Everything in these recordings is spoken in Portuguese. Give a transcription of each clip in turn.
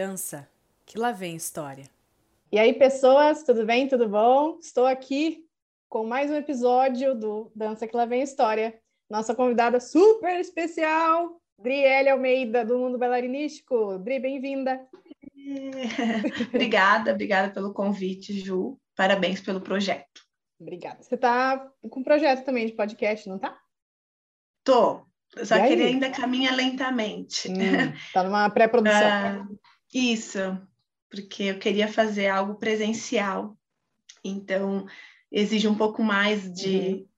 dança, que lá vem história. E aí, pessoas, tudo bem? Tudo bom? Estou aqui com mais um episódio do Dança que lá vem história. Nossa convidada super especial, Driele Almeida, do Mundo Bailarinístico. Dri, bem-vinda. obrigada, obrigada pelo convite, Ju. Parabéns pelo projeto. Obrigada. Você está com um projeto também de podcast, não tá? Tô. Só que ele ainda caminha lentamente. Hum, tá numa pré-produção. Isso, porque eu queria fazer algo presencial. Então, exige um pouco mais de, uhum.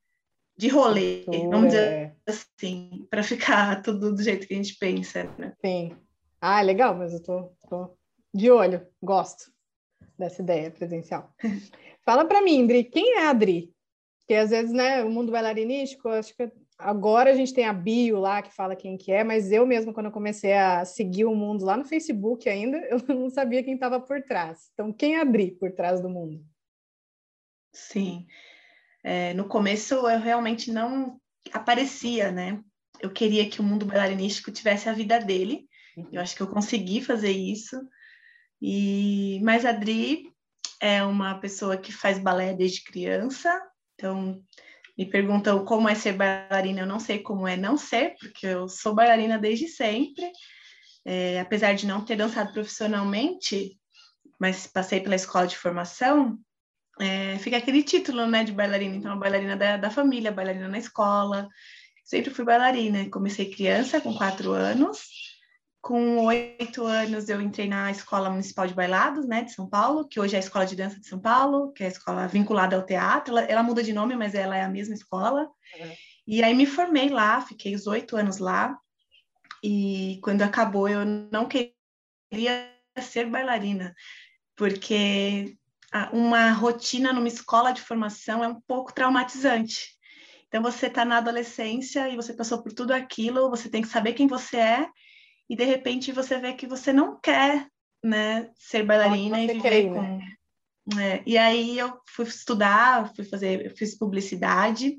de rolê, vamos dizer é. assim, para ficar tudo do jeito que a gente pensa, né? Sim. Ah, legal, mas eu tô, tô de olho, gosto dessa ideia presencial. Fala para mim, Indri, quem é a Adri? Porque às vezes, né, o mundo bailarinístico, acho que Agora a gente tem a bio lá que fala quem que é, mas eu mesmo, quando eu comecei a seguir o mundo lá no Facebook ainda, eu não sabia quem estava por trás. Então, quem abrir por trás do mundo? Sim. É, no começo eu realmente não aparecia, né? Eu queria que o mundo bailarinístico tivesse a vida dele. Uhum. Eu acho que eu consegui fazer isso. E mas a Adri é uma pessoa que faz balé desde criança, então me perguntam como é ser bailarina, eu não sei como é não ser, porque eu sou bailarina desde sempre. É, apesar de não ter dançado profissionalmente, mas passei pela escola de formação, é, fica aquele título, né, de bailarina. Então, bailarina da, da família, bailarina na escola. Sempre fui bailarina. Comecei criança, com quatro anos, com oito anos, eu entrei na Escola Municipal de Bailados, né, de São Paulo, que hoje é a Escola de Dança de São Paulo, que é a escola vinculada ao teatro. Ela, ela muda de nome, mas ela é a mesma escola. Uhum. E aí me formei lá, fiquei os oito anos lá. E quando acabou, eu não queria ser bailarina, porque uma rotina numa escola de formação é um pouco traumatizante. Então, você está na adolescência e você passou por tudo aquilo, você tem que saber quem você é e de repente você vê que você não quer, né, ser bailarina e viver com. Né? E aí eu fui estudar, fui fazer, eu fiz publicidade.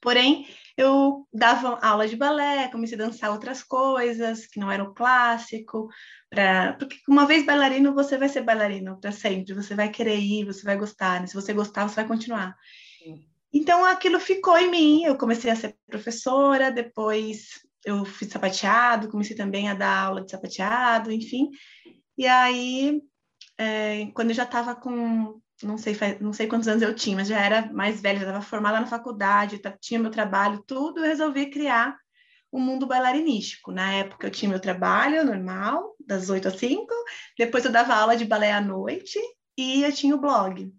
Porém, eu dava aula de balé, comecei a dançar outras coisas que não eram clássico, pra, porque uma vez bailarino, você vai ser bailarino para sempre, você vai querer ir, você vai gostar, né? se você gostar, você vai continuar. Sim. Então aquilo ficou em mim, eu comecei a ser professora, depois eu fiz sapateado, comecei também a dar aula de sapateado, enfim. E aí, é, quando eu já estava com, não sei, não sei quantos anos eu tinha, mas já era mais velha, já estava formada na faculdade, tinha meu trabalho, tudo, eu resolvi criar o um mundo bailarinístico. Na época eu tinha meu trabalho normal, das 8 às 5, depois eu dava aula de balé à noite e eu tinha o blog.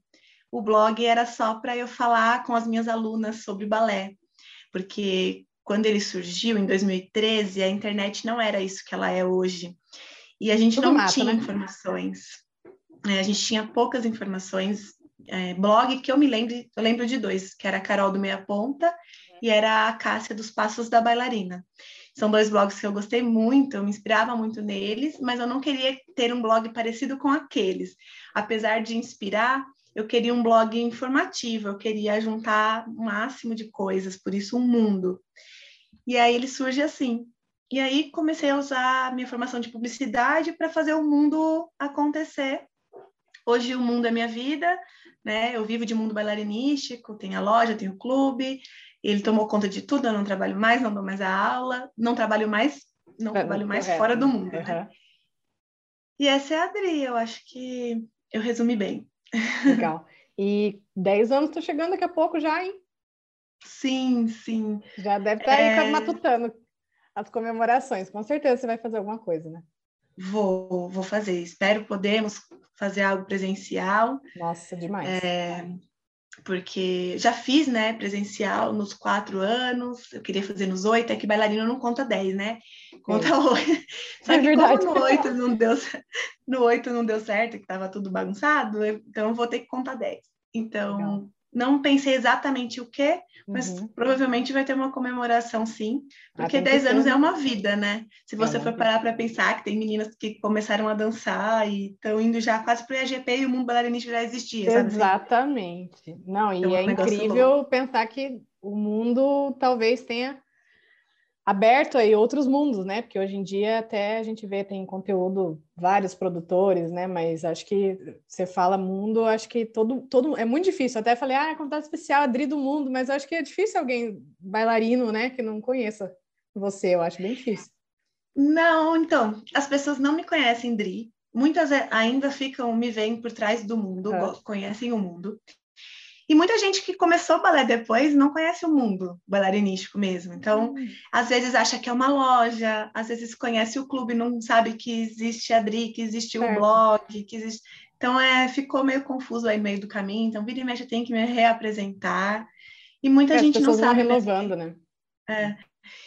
O blog era só para eu falar com as minhas alunas sobre balé, porque quando ele surgiu em 2013, a internet não era isso que ela é hoje. E a gente Tudo não mata, tinha né? informações. É, a gente tinha poucas informações. É, blog que eu me lembro, eu lembro de dois, que era a Carol do Meia Ponta e era a Cássia dos Passos da Bailarina. São dois blogs que eu gostei muito, eu me inspirava muito neles, mas eu não queria ter um blog parecido com aqueles. Apesar de inspirar, eu queria um blog informativo, eu queria juntar o máximo de coisas, por isso um mundo. E aí ele surge assim. E aí comecei a usar a minha formação de publicidade para fazer o mundo acontecer. Hoje o mundo é minha vida, né? Eu vivo de mundo bailarinístico, tenho a loja, tenho o clube. Ele tomou conta de tudo, eu não trabalho mais, não dou mais a aula, não trabalho mais, não é, trabalho mais correto. fora do mundo, uhum. né? E essa é a Adri, eu acho que eu resumi bem. Legal. E 10 anos, estou chegando daqui a pouco já, hein? Sim, sim. Já deve estar tá aí é... matutando as comemorações. Com certeza você vai fazer alguma coisa, né? Vou, vou fazer. Espero podermos fazer algo presencial. Nossa, demais. É, porque já fiz, né, presencial nos quatro anos, eu queria fazer nos oito, é que bailarino não conta dez, né? Conta é. oito. Só é que verdade. no oito não deu, no oito não deu certo, que estava tudo bagunçado, então vou ter que contar dez. Então, Legal. Não pensei exatamente o que, mas uhum. provavelmente vai ter uma comemoração sim, porque ah, 10 anos é uma vida, né? Se você é for parar para pensar que tem meninas que começaram a dançar e estão indo já quase para o IAGP e o mundo bailarinístico já existia, sabe? Assim? Exatamente. Não, e então, é, é incrível pensar que o mundo talvez tenha aberto aí outros mundos, né? Porque hoje em dia até a gente vê tem conteúdo vários produtores, né? Mas acho que você fala mundo, acho que todo todo é muito difícil. Até falei, ah, contato especial, Adri do mundo, mas acho que é difícil alguém bailarino, né, que não conheça você. Eu acho bem difícil. Não, então as pessoas não me conhecem, Dri. Muitas ainda ficam me veem por trás do mundo, é. conhecem o mundo. E muita gente que começou balé depois não conhece o mundo bailarinístico mesmo. Então, hum. às vezes acha que é uma loja, às vezes conhece o clube, não sabe que existe a Dri, que existe o blog, que existe. Então, é, ficou meio confuso aí no meio do caminho. Então, vira e mexe, tem que me reapresentar. E muita é, gente não sabe. renovando, né? É.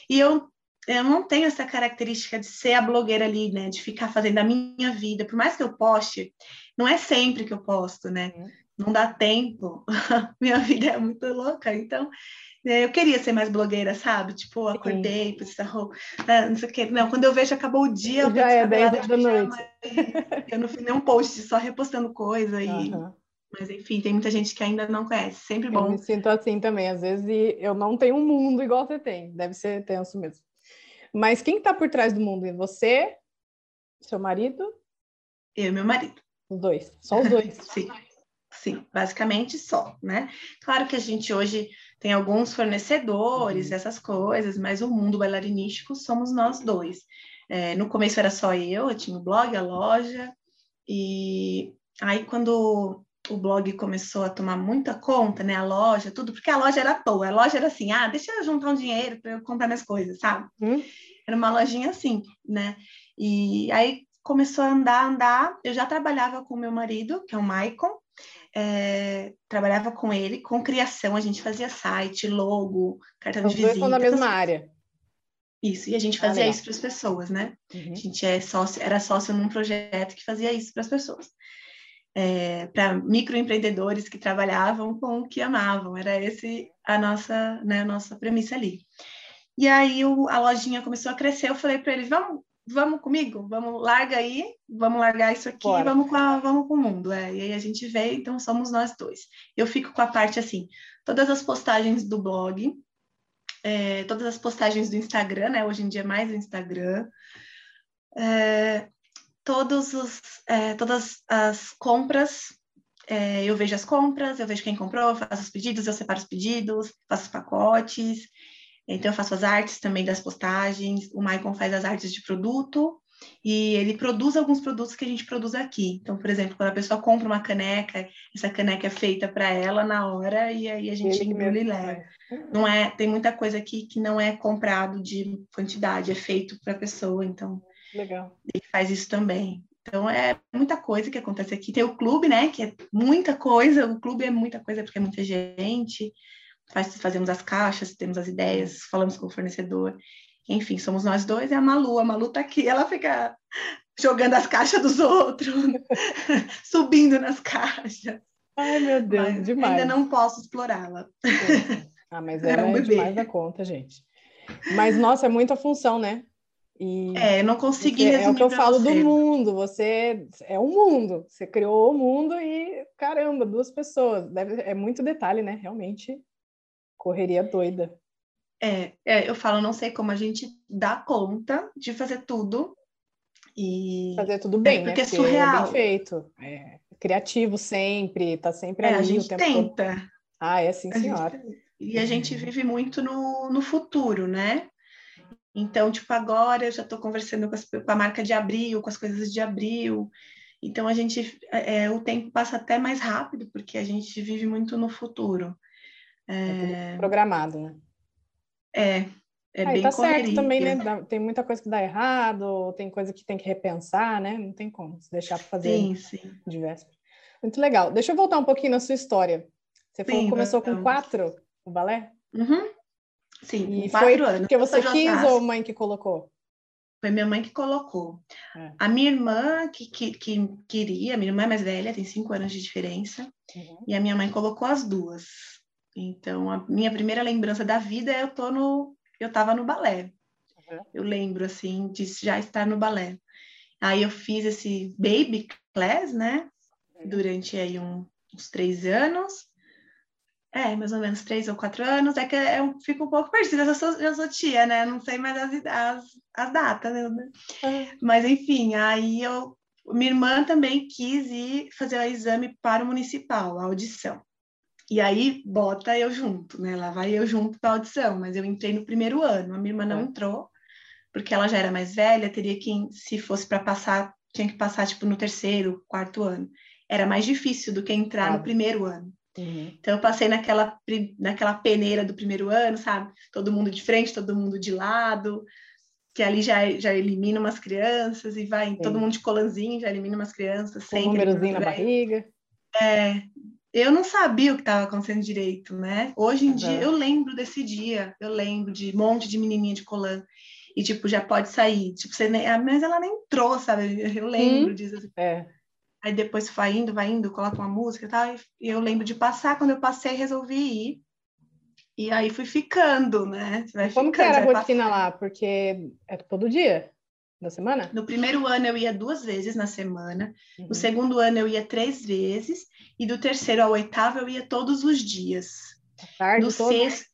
E eu, eu não tenho essa característica de ser a blogueira ali, né? De ficar fazendo a minha vida. Por mais que eu poste, não é sempre que eu posto, né? Não dá tempo. Minha vida é muito louca, então é, eu queria ser mais blogueira, sabe? Tipo, acordei, pus roupa, né, não sei o quê. Não, quando eu vejo acabou o dia, eu já é 10 da noite. Eu não fiz nenhum post, só repostando coisa e uhum. Mas enfim, tem muita gente que ainda não conhece. Sempre bom. Eu me sinto assim também. Às vezes eu não tenho um mundo igual você tem. Deve ser tenso mesmo. Mas quem está por trás do mundo? Você? Seu marido? Eu e meu marido. Os dois. Só os dois. Sim. Sim, basicamente só, né? Claro que a gente hoje tem alguns fornecedores, uhum. essas coisas, mas o mundo bailarinístico somos nós dois. É, no começo era só eu, eu tinha o blog, a loja, e aí quando o blog começou a tomar muita conta, né? A loja, tudo, porque a loja era à toa, a loja era assim, ah, deixa eu juntar um dinheiro para eu comprar minhas coisas, sabe? Uhum. Era uma lojinha assim, né? E aí começou a andar, andar. Eu já trabalhava com meu marido, que é o Maicon, é, trabalhava com ele, com criação, a gente fazia site, logo, cartão Os de visita. Dois na mesma área. Isso, e a gente fazia ah, isso para as pessoas, né? Uhum. A gente é sócio, era sócio num projeto que fazia isso para as pessoas. É, para microempreendedores que trabalhavam com o que amavam, era esse a nossa, né, a nossa premissa ali. E aí o, a lojinha começou a crescer, eu falei para eles, vamos, vamos comigo, vamos, larga aí, vamos largar isso aqui, Bora. vamos com, a, vamos com o mundo. É. E aí a gente vê, então somos nós dois. Eu fico com a parte assim, todas as postagens do blog, é, todas as postagens do Instagram, né? Hoje em dia é mais o Instagram. É, todos os, é, todas as compras, é, eu vejo as compras, eu vejo quem comprou, faço os pedidos, eu separo os pedidos, faço os pacotes, então, eu faço as artes também das postagens, o Maicon faz as artes de produto, e ele produz alguns produtos que a gente produz aqui. Então, por exemplo, quando a pessoa compra uma caneca, essa caneca é feita para ela na hora e aí a gente embrulha e leva. Não é, tem muita coisa aqui que não é comprado de quantidade, é feito para a pessoa, então Legal. ele faz isso também. Então é muita coisa que acontece aqui. Tem o clube, né, que é muita coisa, o clube é muita coisa porque é muita gente faz, fazemos as caixas, temos as ideias, falamos com o fornecedor. Enfim, somos nós dois e a Malu. A Malu tá aqui, ela fica jogando as caixas dos outros, subindo nas caixas. Ai, meu Deus, mas demais. Ainda não posso explorá-la. Ah, mas é, é demais da conta, gente. Mas, nossa, é muita função, né? E é, não consegui É o que eu falo você. do mundo. Você é um mundo. Você criou o mundo e, caramba, duas pessoas. Deve, é muito detalhe, né? Realmente correria doida. É, é, eu falo, não sei como a gente dá conta de fazer tudo e fazer tudo bem, é, porque, né? Porque é surreal. É bem feito, é criativo sempre, tá sempre é, ali a gente tenta. Todo. Ah, é sim, senhora. Gente, e a gente vive muito no, no futuro, né? Então, tipo, agora eu já estou conversando com, as, com, a marca de abril, com as coisas de abril. Então, a gente, é, é o tempo passa até mais rápido, porque a gente vive muito no futuro. É, é programado, né? É, é Aí, bem tá correria. certo também, né? Tem muita coisa que dá errado, tem coisa que tem que repensar, né? Não tem como se deixar para fazer sim, sim. de véspera. Muito legal. Deixa eu voltar um pouquinho na sua história. Você falou que começou com quatro o balé? Uhum. Sim, e foi anos. porque você quis ou mãe que colocou? Foi minha mãe que colocou. É. A minha irmã que, que, que, queria, minha irmã é mais velha, tem cinco anos de diferença, uhum. e a minha mãe colocou as duas. Então, a minha primeira lembrança da vida é eu tô no, eu estava no balé. Uhum. Eu lembro assim de já estar no balé. Aí eu fiz esse baby class, né? Uhum. Durante aí um, uns três anos. É, mais ou menos três ou quatro anos, é que eu fico um pouco perdida, eu sou, eu sou tia, né? Não sei mais as, as, as datas, né? É. Mas enfim, aí eu. Minha irmã também quis ir fazer o exame para o municipal, a audição. E aí bota eu junto, né? Lá vai eu junto para a audição, mas eu entrei no primeiro ano, a minha irmã não é. entrou, porque ela já era mais velha, teria que, se fosse para passar, tinha que passar tipo no terceiro, quarto ano. Era mais difícil do que entrar no primeiro ano. Uhum. Então eu passei naquela, naquela peneira do primeiro ano, sabe? Todo mundo de frente, todo mundo de lado, que ali já, já elimina umas crianças e vai, Sim. todo mundo de colanzinho já elimina umas crianças. Com um númerozinho na barriga. É, eu não sabia o que estava acontecendo direito, né? Hoje em uhum. dia eu lembro desse dia, eu lembro de um monte de menininha de colã e tipo já pode sair, tipo você nem, mas ela nem entrou, sabe? Eu lembro hum, disso. Assim. É. Aí depois vai indo, vai indo, coloca uma música e tal. E eu lembro de passar, quando eu passei, resolvi ir. E aí fui ficando, né? Como ficando, que era a rotina lá? Porque é todo dia da semana? No primeiro ano eu ia duas vezes na semana. Uhum. No segundo ano eu ia três vezes. E do terceiro ao oitavo eu ia todos os dias. A tarde no toda? Sexto,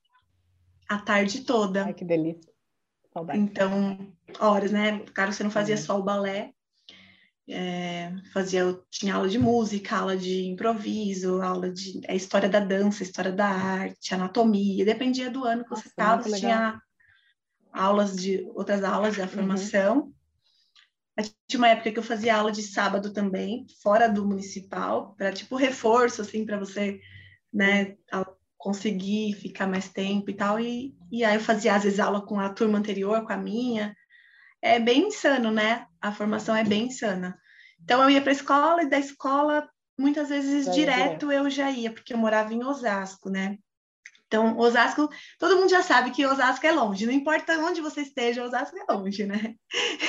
a tarde toda. Ai, que delícia. Saudade. Então, horas, né? Claro, você não fazia uhum. só o balé, é, fazia, tinha aula de música, aula de improviso, aula de é, história da dança, história da arte, anatomia, dependia do ano que você estava, tinha aulas de outras aulas da formação. Uhum. Tinha uma época que eu fazia aula de sábado também, fora do municipal, para tipo reforço, assim, para você, né, conseguir ficar mais tempo e tal. E, e aí eu fazia, às vezes, aula com a turma anterior, com a minha, é bem insano, né? A formação é bem insana. Então eu ia para a escola e da escola muitas vezes direto eu já ia, porque eu morava em Osasco, né? Então, Osasco, todo mundo já sabe que Osasco é longe, não importa onde você esteja, Osasco é longe, né?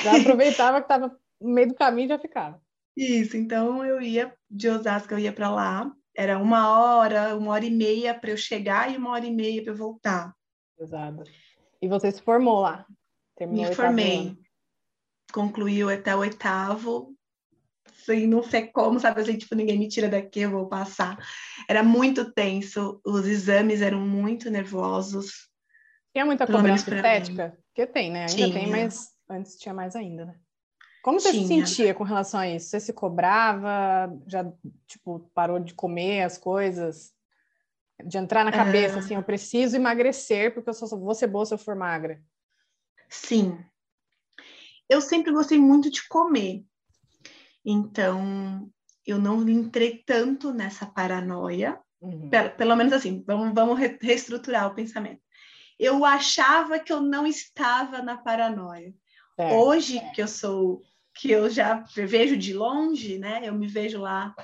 Já aproveitava que estava no meio do caminho e já ficava. Isso, então eu ia de Osasco, eu ia para lá, era uma hora, uma hora e meia para eu chegar e uma hora e meia para eu voltar. Exato. E você se formou lá? Terminou Me formei concluiu até o oitavo, assim, não sei como, sabe assim, tipo, ninguém me tira daqui, eu vou passar. Era muito tenso, os exames eram muito nervosos. Tinha muita cobrança estética? Porque tem, né? Ainda tinha. tem, mas antes tinha mais ainda, né? Como você tinha. se sentia com relação a isso? Você se cobrava? Já, tipo, parou de comer as coisas? De entrar na cabeça, uh... assim, eu preciso emagrecer porque eu só vou ser boa se eu for magra. Sim, eu sempre gostei muito de comer. Então, eu não entrei tanto nessa paranoia. Uhum. Pelo, pelo, menos assim, vamos, vamos reestruturar o pensamento. Eu achava que eu não estava na paranoia. É. Hoje que eu sou, que eu já vejo de longe, né? Eu me vejo lá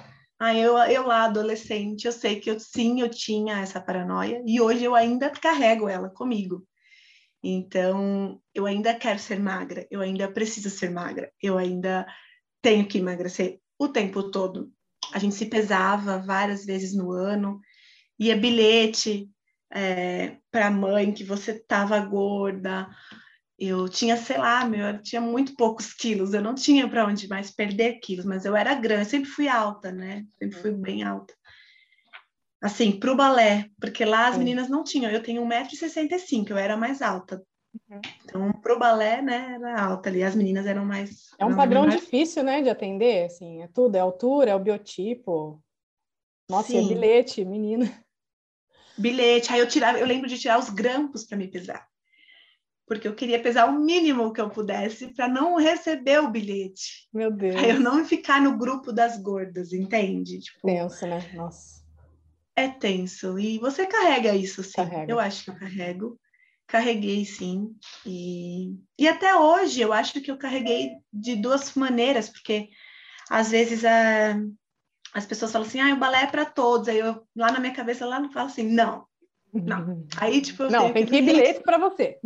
ah, eu, eu lá, adolescente, eu sei que eu sim, eu tinha essa paranoia, e hoje eu ainda carrego ela comigo. Então, eu ainda quero ser magra, eu ainda preciso ser magra, eu ainda tenho que emagrecer o tempo todo. A gente se pesava várias vezes no ano, ia bilhete é, para a mãe que você estava gorda. Eu tinha, sei lá, meu, eu tinha muito poucos quilos, eu não tinha para onde mais perder quilos, mas eu era grande, eu sempre fui alta, né? Sempre fui bem alta assim, para o balé, porque lá as meninas não tinham. Eu tenho 1,65m, eu era mais alta. Uhum. Então, para o balé, né, era alta ali, as meninas eram mais. É um padrão mais... difícil, né, de atender, assim, é tudo, é altura, é o biotipo. Nossa, é bilhete, menina. Bilhete, aí eu tirava, eu lembro de tirar os grampos para me pesar. Porque eu queria pesar o mínimo que eu pudesse para não receber o bilhete. Meu Deus. Para eu não ficar no grupo das gordas, entende? Tipo, Tenso, né? Nossa é tenso. E você carrega isso, sim. Carrega. Eu acho que eu carrego. Carreguei, sim. E, e até hoje eu acho que eu carreguei de duas maneiras, porque às vezes a, as pessoas falam assim, ah, o balé é para todos. Aí eu, lá na minha cabeça, lá não falo assim, não. Não. Aí, tipo, não, tem que ir bilhete para você.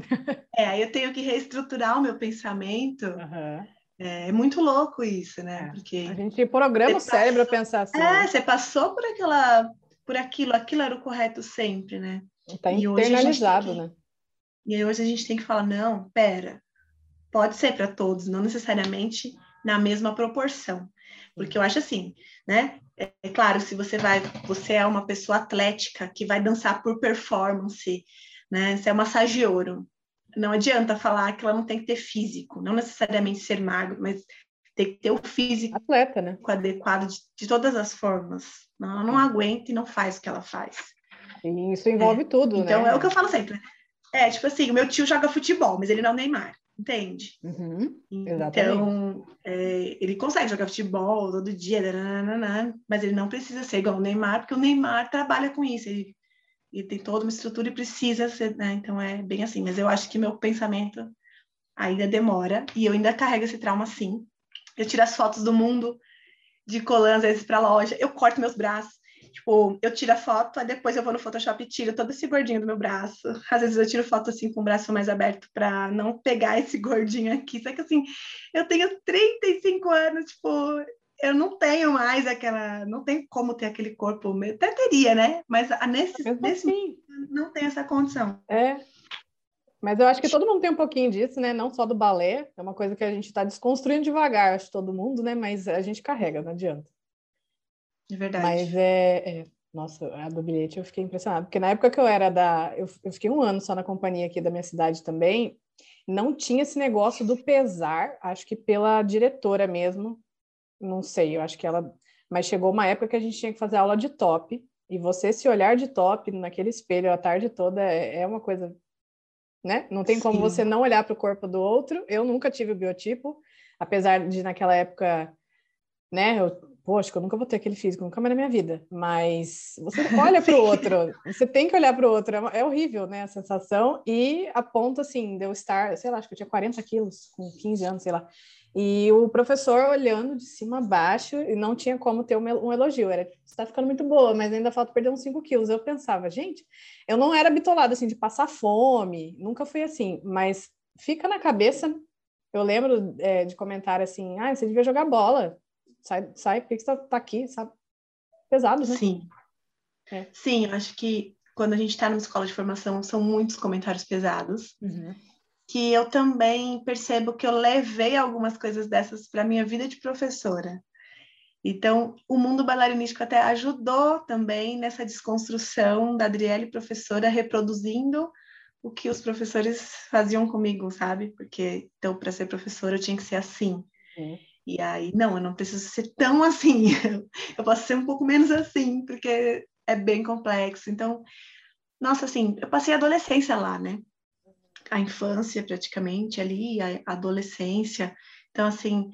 É, aí eu tenho que reestruturar o meu pensamento. Uhum. É, é, muito louco isso, né? É. Porque a gente programa o cérebro a pensar assim. É, você passou por aquela por aquilo, aquilo era o correto sempre, né? Está internalizado, que, né? E aí hoje a gente tem que falar, não, pera, pode ser para todos, não necessariamente na mesma proporção. Porque eu acho assim, né? é, claro, se você vai, você é uma pessoa atlética que vai dançar por performance, né? Você é massageiro. Não adianta falar que ela não tem que ter físico, não necessariamente ser magro, mas tem que ter o físico atleta, né? adequado de, de todas as formas. Não, ela não aguenta e não faz o que ela faz. E isso envolve é. tudo, então, né? é o que eu falo sempre. É, tipo assim, o meu tio joga futebol, mas ele não é o Neymar, entende? Uhum, então, é, ele consegue jogar futebol todo dia, nananana, mas ele não precisa ser igual o Neymar, porque o Neymar trabalha com isso, ele, ele tem toda uma estrutura e precisa ser, né? Então, é bem assim. Mas eu acho que meu pensamento ainda demora, e eu ainda carrego esse trauma sim. Eu tiro as fotos do mundo de colã, às vezes, para loja, eu corto meus braços, Tipo, eu tiro a foto, aí depois eu vou no Photoshop e tiro todo esse gordinho do meu braço. Às vezes eu tiro foto assim com o braço mais aberto para não pegar esse gordinho aqui. Só que assim, eu tenho 35 anos, tipo, eu não tenho mais aquela. Não tem como ter aquele corpo. Até teria, né? Mas nesse, nesse assim. não tem essa condição. É. Mas eu acho que todo mundo tem um pouquinho disso, né? Não só do balé, é uma coisa que a gente está desconstruindo devagar, acho todo mundo, né? Mas a gente carrega, não adianta. É verdade. Mas é, é, Nossa, a do bilhete eu fiquei impressionada, porque na época que eu era da. Eu, eu fiquei um ano só na companhia aqui da minha cidade também, não tinha esse negócio do pesar, acho que pela diretora mesmo, não sei, eu acho que ela. Mas chegou uma época que a gente tinha que fazer aula de top, e você se olhar de top naquele espelho a tarde toda é, é uma coisa. Né? Não tem como Sim. você não olhar para o corpo do outro. Eu nunca tive o biotipo, apesar de naquela época, né, eu poxa, eu nunca vou ter aquele físico, nunca mais na minha vida. Mas você olha para o outro, você tem que olhar para o outro, é, é, horrível, né, a sensação. E a ponto, assim, de eu estar, sei lá, acho que eu tinha 40 quilos, com 15 anos, sei lá. E o professor olhando de cima a baixo e não tinha como ter um elogio. Era, você está ficando muito boa, mas ainda falta perder uns 5 quilos. Eu pensava, gente, eu não era bitolada, assim, de passar fome, nunca fui assim, mas fica na cabeça. Eu lembro é, de comentar assim, ah, você devia jogar bola sai, sai, você tá, tá aqui, sabe? Pesado, né? Sim. É. Sim, eu acho que quando a gente está numa escola de formação, são muitos comentários pesados. Uhum. Que eu também percebo que eu levei algumas coisas dessas para minha vida de professora. Então, o mundo bailarinístico até ajudou também nessa desconstrução da Adriele, professora, reproduzindo o que os professores faziam comigo, sabe? Porque, então, para ser professora, eu tinha que ser assim. Uhum. E aí, não, eu não preciso ser tão assim, eu posso ser um pouco menos assim, porque é bem complexo. Então, nossa, assim, eu passei a adolescência lá, né? A infância, praticamente, ali, a adolescência. Então, assim,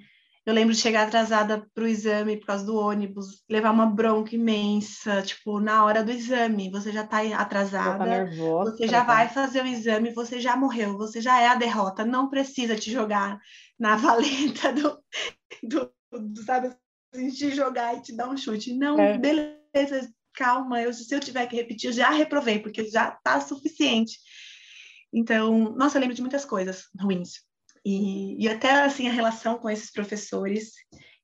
eu lembro de chegar atrasada para o exame por causa do ônibus, levar uma bronca imensa, tipo, na hora do exame, você já está atrasada, tá nervosa, você já vai fazer o exame, você já morreu, você já é a derrota, não precisa te jogar na valeta do, do, do sabe, assim, te jogar e te dar um chute. Não, é. beleza, calma, eu, se eu tiver que repetir, eu já reprovei, porque já está suficiente. Então, nossa, eu lembro de muitas coisas ruins. E, e até, assim, a relação com esses professores,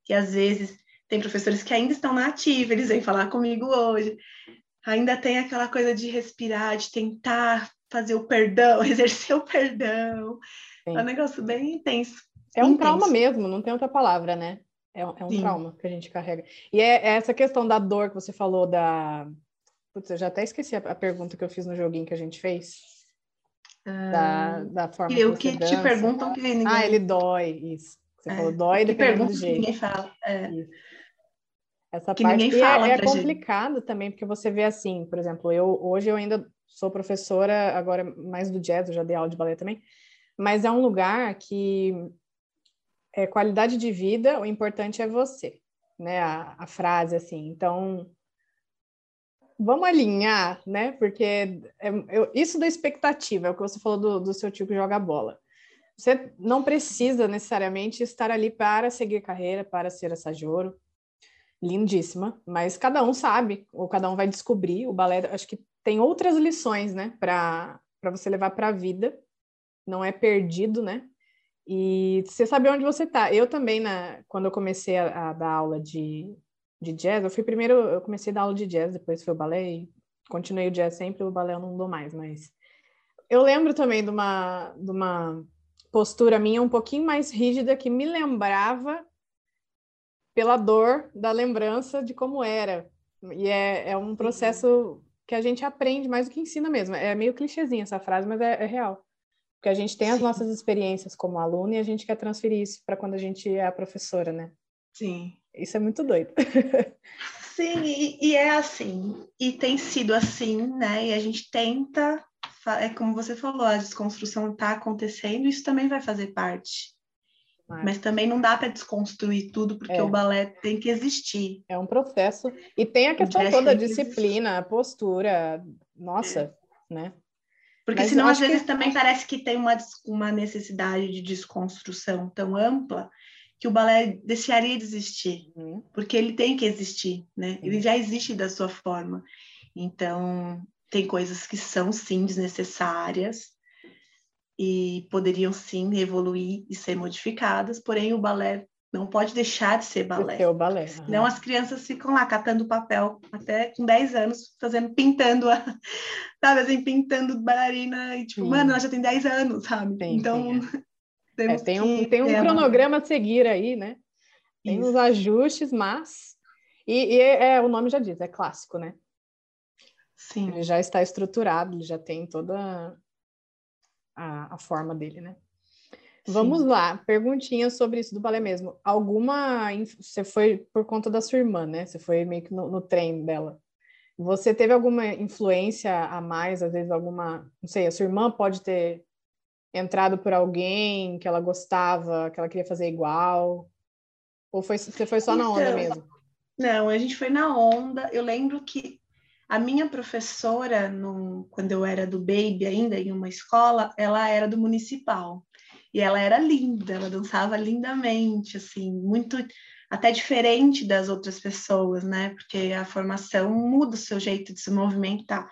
que às vezes tem professores que ainda estão na ativa, eles vêm falar comigo hoje, ainda tem aquela coisa de respirar, de tentar fazer o perdão, exercer o perdão. Sim. É um negócio bem intenso. É um trauma mesmo, não tem outra palavra, né? É, é um Sim. trauma que a gente carrega. E é, é, essa questão da dor que você falou da. Putz, eu já até esqueci a, a pergunta que eu fiz no joguinho que a gente fez. Da, da forma e o que, que te perguntam que ninguém... Ah, ele dói, isso. Você é, falou dói dependendo do jeito. ninguém fala. É. Essa que parte ninguém fala é, é complicado gente. também, porque você vê assim, por exemplo, eu hoje eu ainda sou professora, agora mais do jazz, eu já dei aula de balé também, mas é um lugar que é, qualidade de vida, o importante é você, né? A, a frase assim. Então, vamos alinhar, né? Porque é, eu, isso da expectativa, é o que você falou do, do seu tio que joga bola. Você não precisa necessariamente estar ali para seguir carreira, para ser assajoro. Lindíssima, mas cada um sabe, ou cada um vai descobrir. O balé, acho que tem outras lições, né, para você levar para a vida. Não é perdido, né? E você saber onde você está. Eu também, na, quando eu comecei a, a, dar aula de, de jazz, eu fui primeiro, eu comecei a dar aula de jazz, depois foi o balé, e continuei o jazz sempre, o balé eu não dou mais, mas eu lembro também de uma, de uma postura minha um pouquinho mais rígida que me lembrava pela dor da lembrança de como era. E é, é um processo que a gente aprende mais do que ensina mesmo. É meio clichêzinha essa frase, mas é, é real. Porque a gente tem as nossas experiências como aluno e a gente quer transferir isso para quando a gente é a professora, né? Sim. Isso é muito doido. Sim, e, e, é assim. E tem sido assim, né? E a gente tenta, é como você falou, a desconstrução está acontecendo, isso também vai fazer parte. Mas, Mas também não dá para desconstruir tudo, porque é. o balé tem que existir. É um processo. E tem a questão toda, a disciplina, a postura, nossa, é. né? Porque Mas senão, às vezes, que... também parece que tem uma, uma necessidade de desconstrução tão ampla que o balé deixaria de existir, uhum. porque ele tem que existir, né? Ele já existe da sua forma. Então, tem coisas que são sim desnecessárias e poderiam sim evoluir e ser modificadas, porém o balé não pode deixar de ser balé. É o balé. Uhum. Senão as crianças ficam lá catando papel até com 10 anos, fazendo, pintando, a, sabe assim, pintando bailarina e tipo, sim. mano, ela já tem 10 anos, sabe? Sim, então, sim, é. Temos é, tem um, tem um cronograma a seguir aí, né? Tem Isso. os ajustes, mas. E, e é, é, o nome já diz, é clássico, né? Sim. Ele já está estruturado, ele já tem toda a, a forma dele, né? Sim. Vamos lá, perguntinha sobre isso do balé mesmo. Alguma. Você foi por conta da sua irmã, né? Você foi meio que no, no trem dela. Você teve alguma influência a mais, às vezes alguma, não sei, a sua irmã pode ter entrado por alguém que ela gostava, que ela queria fazer igual? Ou foi, você foi só então, na onda então, mesmo? Não, a gente foi na onda. Eu lembro que a minha professora, no, quando eu era do Baby ainda, em uma escola, ela era do municipal. E ela era linda, ela dançava lindamente, assim, muito até diferente das outras pessoas, né? Porque a formação muda o seu jeito de se movimentar.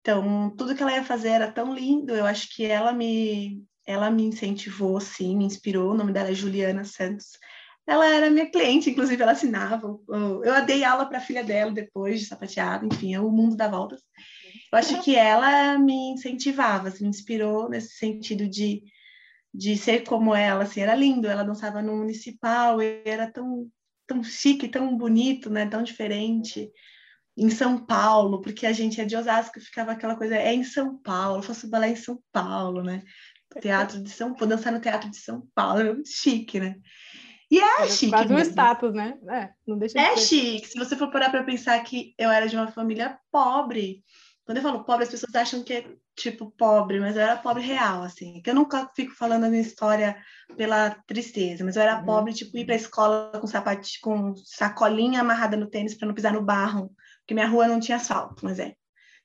Então, tudo que ela ia fazer era tão lindo, eu acho que ela me, ela me incentivou, sim, me inspirou. O nome dela é Juliana Santos. Ela era minha cliente, inclusive ela assinava. Eu dei aula para a filha dela depois de sapateado, enfim, é o mundo dá voltas. Eu acho que ela me incentivava, assim, me inspirou nesse sentido de, de ser como ela, assim, era lindo. Ela dançava no municipal, era tão, tão chique, tão bonito, né, tão diferente em São Paulo, porque a gente é de Osasco, ficava aquela coisa, é em São Paulo, faço balé em São Paulo, né? Teatro de São Paulo, dançar no Teatro de São Paulo, é muito chique, né? E é, é chique. Quase um status, né? É, não deixa de é ser. chique. Se você for parar para pensar que eu era de uma família pobre, quando eu falo pobre, as pessoas acham que é tipo pobre, mas eu era pobre real, assim. Que eu nunca fico falando a minha história pela tristeza, mas eu era uhum. pobre, tipo, ir para a escola com sapatinho, com sacolinha amarrada no tênis para não pisar no barro porque minha rua não tinha asfalto, mas é.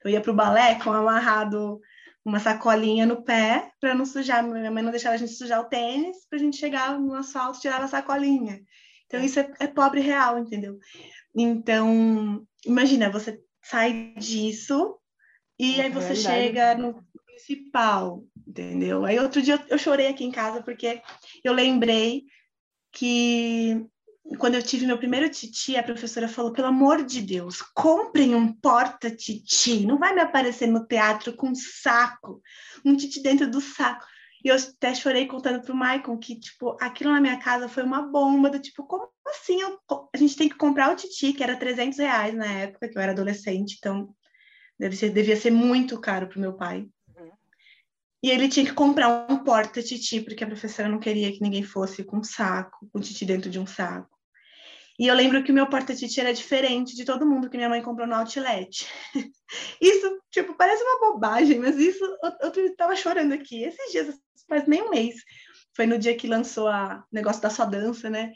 Eu ia para o balé com amarrado uma sacolinha no pé para não sujar. Minha mãe não deixava a gente sujar o tênis para a gente chegar no asfalto e tirar a sacolinha. Então, isso é, é pobre real, entendeu? Então, imagina, você sai disso e é aí você verdade. chega no principal, entendeu? Aí outro dia eu, chorei aqui em casa porque eu lembrei que quando eu tive meu primeiro titi, a professora falou: pelo amor de Deus, comprem um porta-titi, não vai me aparecer no teatro com um saco, um titi dentro do saco. E eu até chorei contando pro Maicon que, tipo, aquilo na minha casa foi uma bomba, do tipo, como assim? Eu, a gente tem que comprar o titi, que era 300 reais na época, que eu era adolescente, então deve ser, devia ser muito caro pro meu pai. Uhum. E ele tinha que comprar um porta-titi, porque a professora não queria que ninguém fosse com um saco, com titi dentro de um saco. E eu lembro que o meu porta-tite era diferente de todo mundo que minha mãe comprou no outlet. isso, tipo, parece uma bobagem, mas isso eu, estava chorando aqui. Esses dias, faz nem um mês. Foi no dia que lançou a negócio da sua dança, né?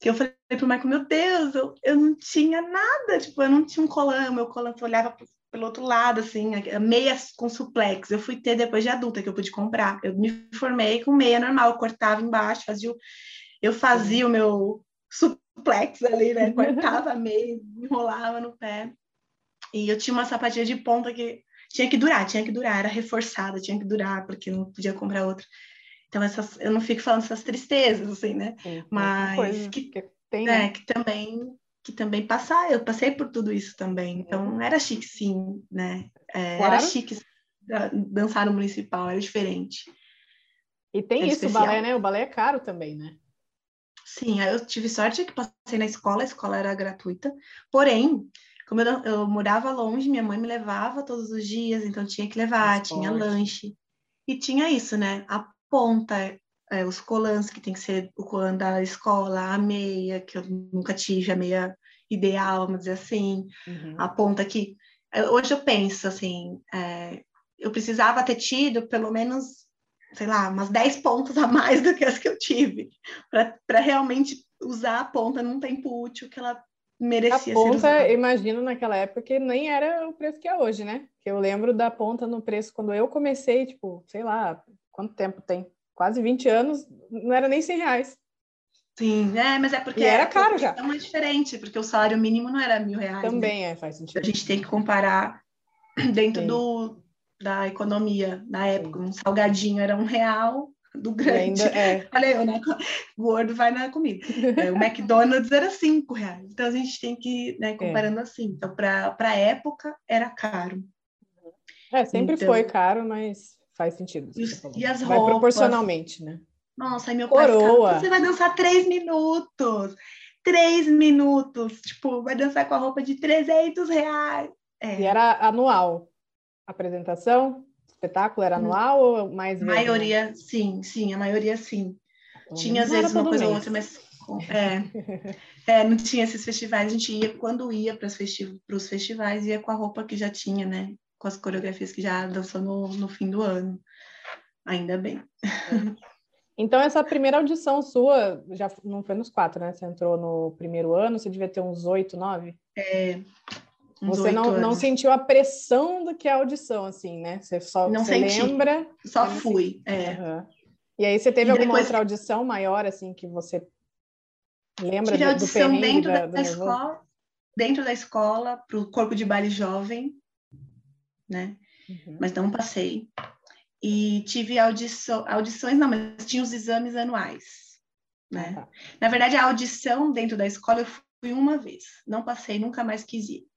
Que eu falei pro Michael, meu Deus, eu, eu não tinha nada, tipo, eu não tinha um colã, meu colã olhava pelo outro lado, assim, meias com suplex. Eu fui ter depois de adulta que eu pude comprar. Eu me formei com meia normal, eu cortava embaixo, fazia o, eu fazia o meu suplex ali, né? Cortava meio, enrolava no pé. E eu tinha uma sapatilha de ponta que tinha que durar, tinha que durar, era reforçada, tinha que durar, porque não podia comprar outra. Então, essas, eu não fico falando essas tristezas, assim, né? Sim, Mas que, que, tem, né? né? que também que também passar, eu passei por tudo isso também. Então, era chique, sim, né? É, claro. Era chique dançar no municipal, era diferente. E tem é isso, especial. o balé, né? O balé é caro também, né? Sim, eu tive sorte que passei na escola, a escola era gratuita. Porém, como eu, eu morava longe, minha mãe me levava todos os dias, então tinha que levar, tinha lanche. E tinha isso, né? A ponta, é, os colãs, que tem que ser o colã da escola, a meia, que eu nunca tive, a meia ideal, vamos dizer assim, uhum. a ponta que. Hoje eu penso assim, é, eu precisava ter tido pelo menos, sei lá, umas 10 pontas a mais do que as que eu tive, para realmente usar a ponta num tempo útil que ela merecia a ponta, imagino naquela época que nem era o preço que é hoje, né? Que eu lembro da ponta no preço quando eu comecei, tipo, sei lá, quanto tempo tem? Quase 20 anos, não era nem 100 reais. Sim, é, mas é porque e era caro já. É mais diferente, porque o salário mínimo não era mil reais. Né? Também né? é, faz sentido. A gente tem que comparar dentro do, da economia na época. Sim. Um salgadinho era um real, do grande. Ainda, é. Olha eu, né? Gordo vai na comida. É, o McDonald's era cinco reais. Então a gente tem que, né, é. comparando é. assim. Então, para a época, era caro. É, sempre então, foi caro, mas faz sentido. E, e as vai roupas. proporcionalmente, né? Nossa, aí meu pai Coroa. você vai dançar três minutos. Três minutos. Tipo, vai dançar com a roupa de 300 reais. É. E era anual. Apresentação? espetáculo era hum. anual ou mais A maioria, sim, sim, a maioria sim. Então, tinha às vezes uma coisa ou outra, mas é, é, não tinha esses festivais. A gente ia, quando ia para os festivais, ia com a roupa que já tinha, né? Com as coreografias que já dançou no, no fim do ano. Ainda bem. Então, essa primeira audição sua, já não foi nos quatro, né? Você entrou no primeiro ano, você devia ter uns oito, nove? É, você não, não sentiu a pressão do que é a audição, assim, né? Você só não você senti. lembra. Só fui. É. Uhum. E aí você teve e alguma depois... outra audição maior, assim, que você lembra Tive do, audição do dentro da, da escola, dentro da escola, para o corpo de baile jovem, né? Uhum. Mas não passei. E tive audições, não, mas tinha os exames anuais, né? Ah, tá. Na verdade, a audição dentro da escola eu fui uma vez, não passei, nunca mais quis ir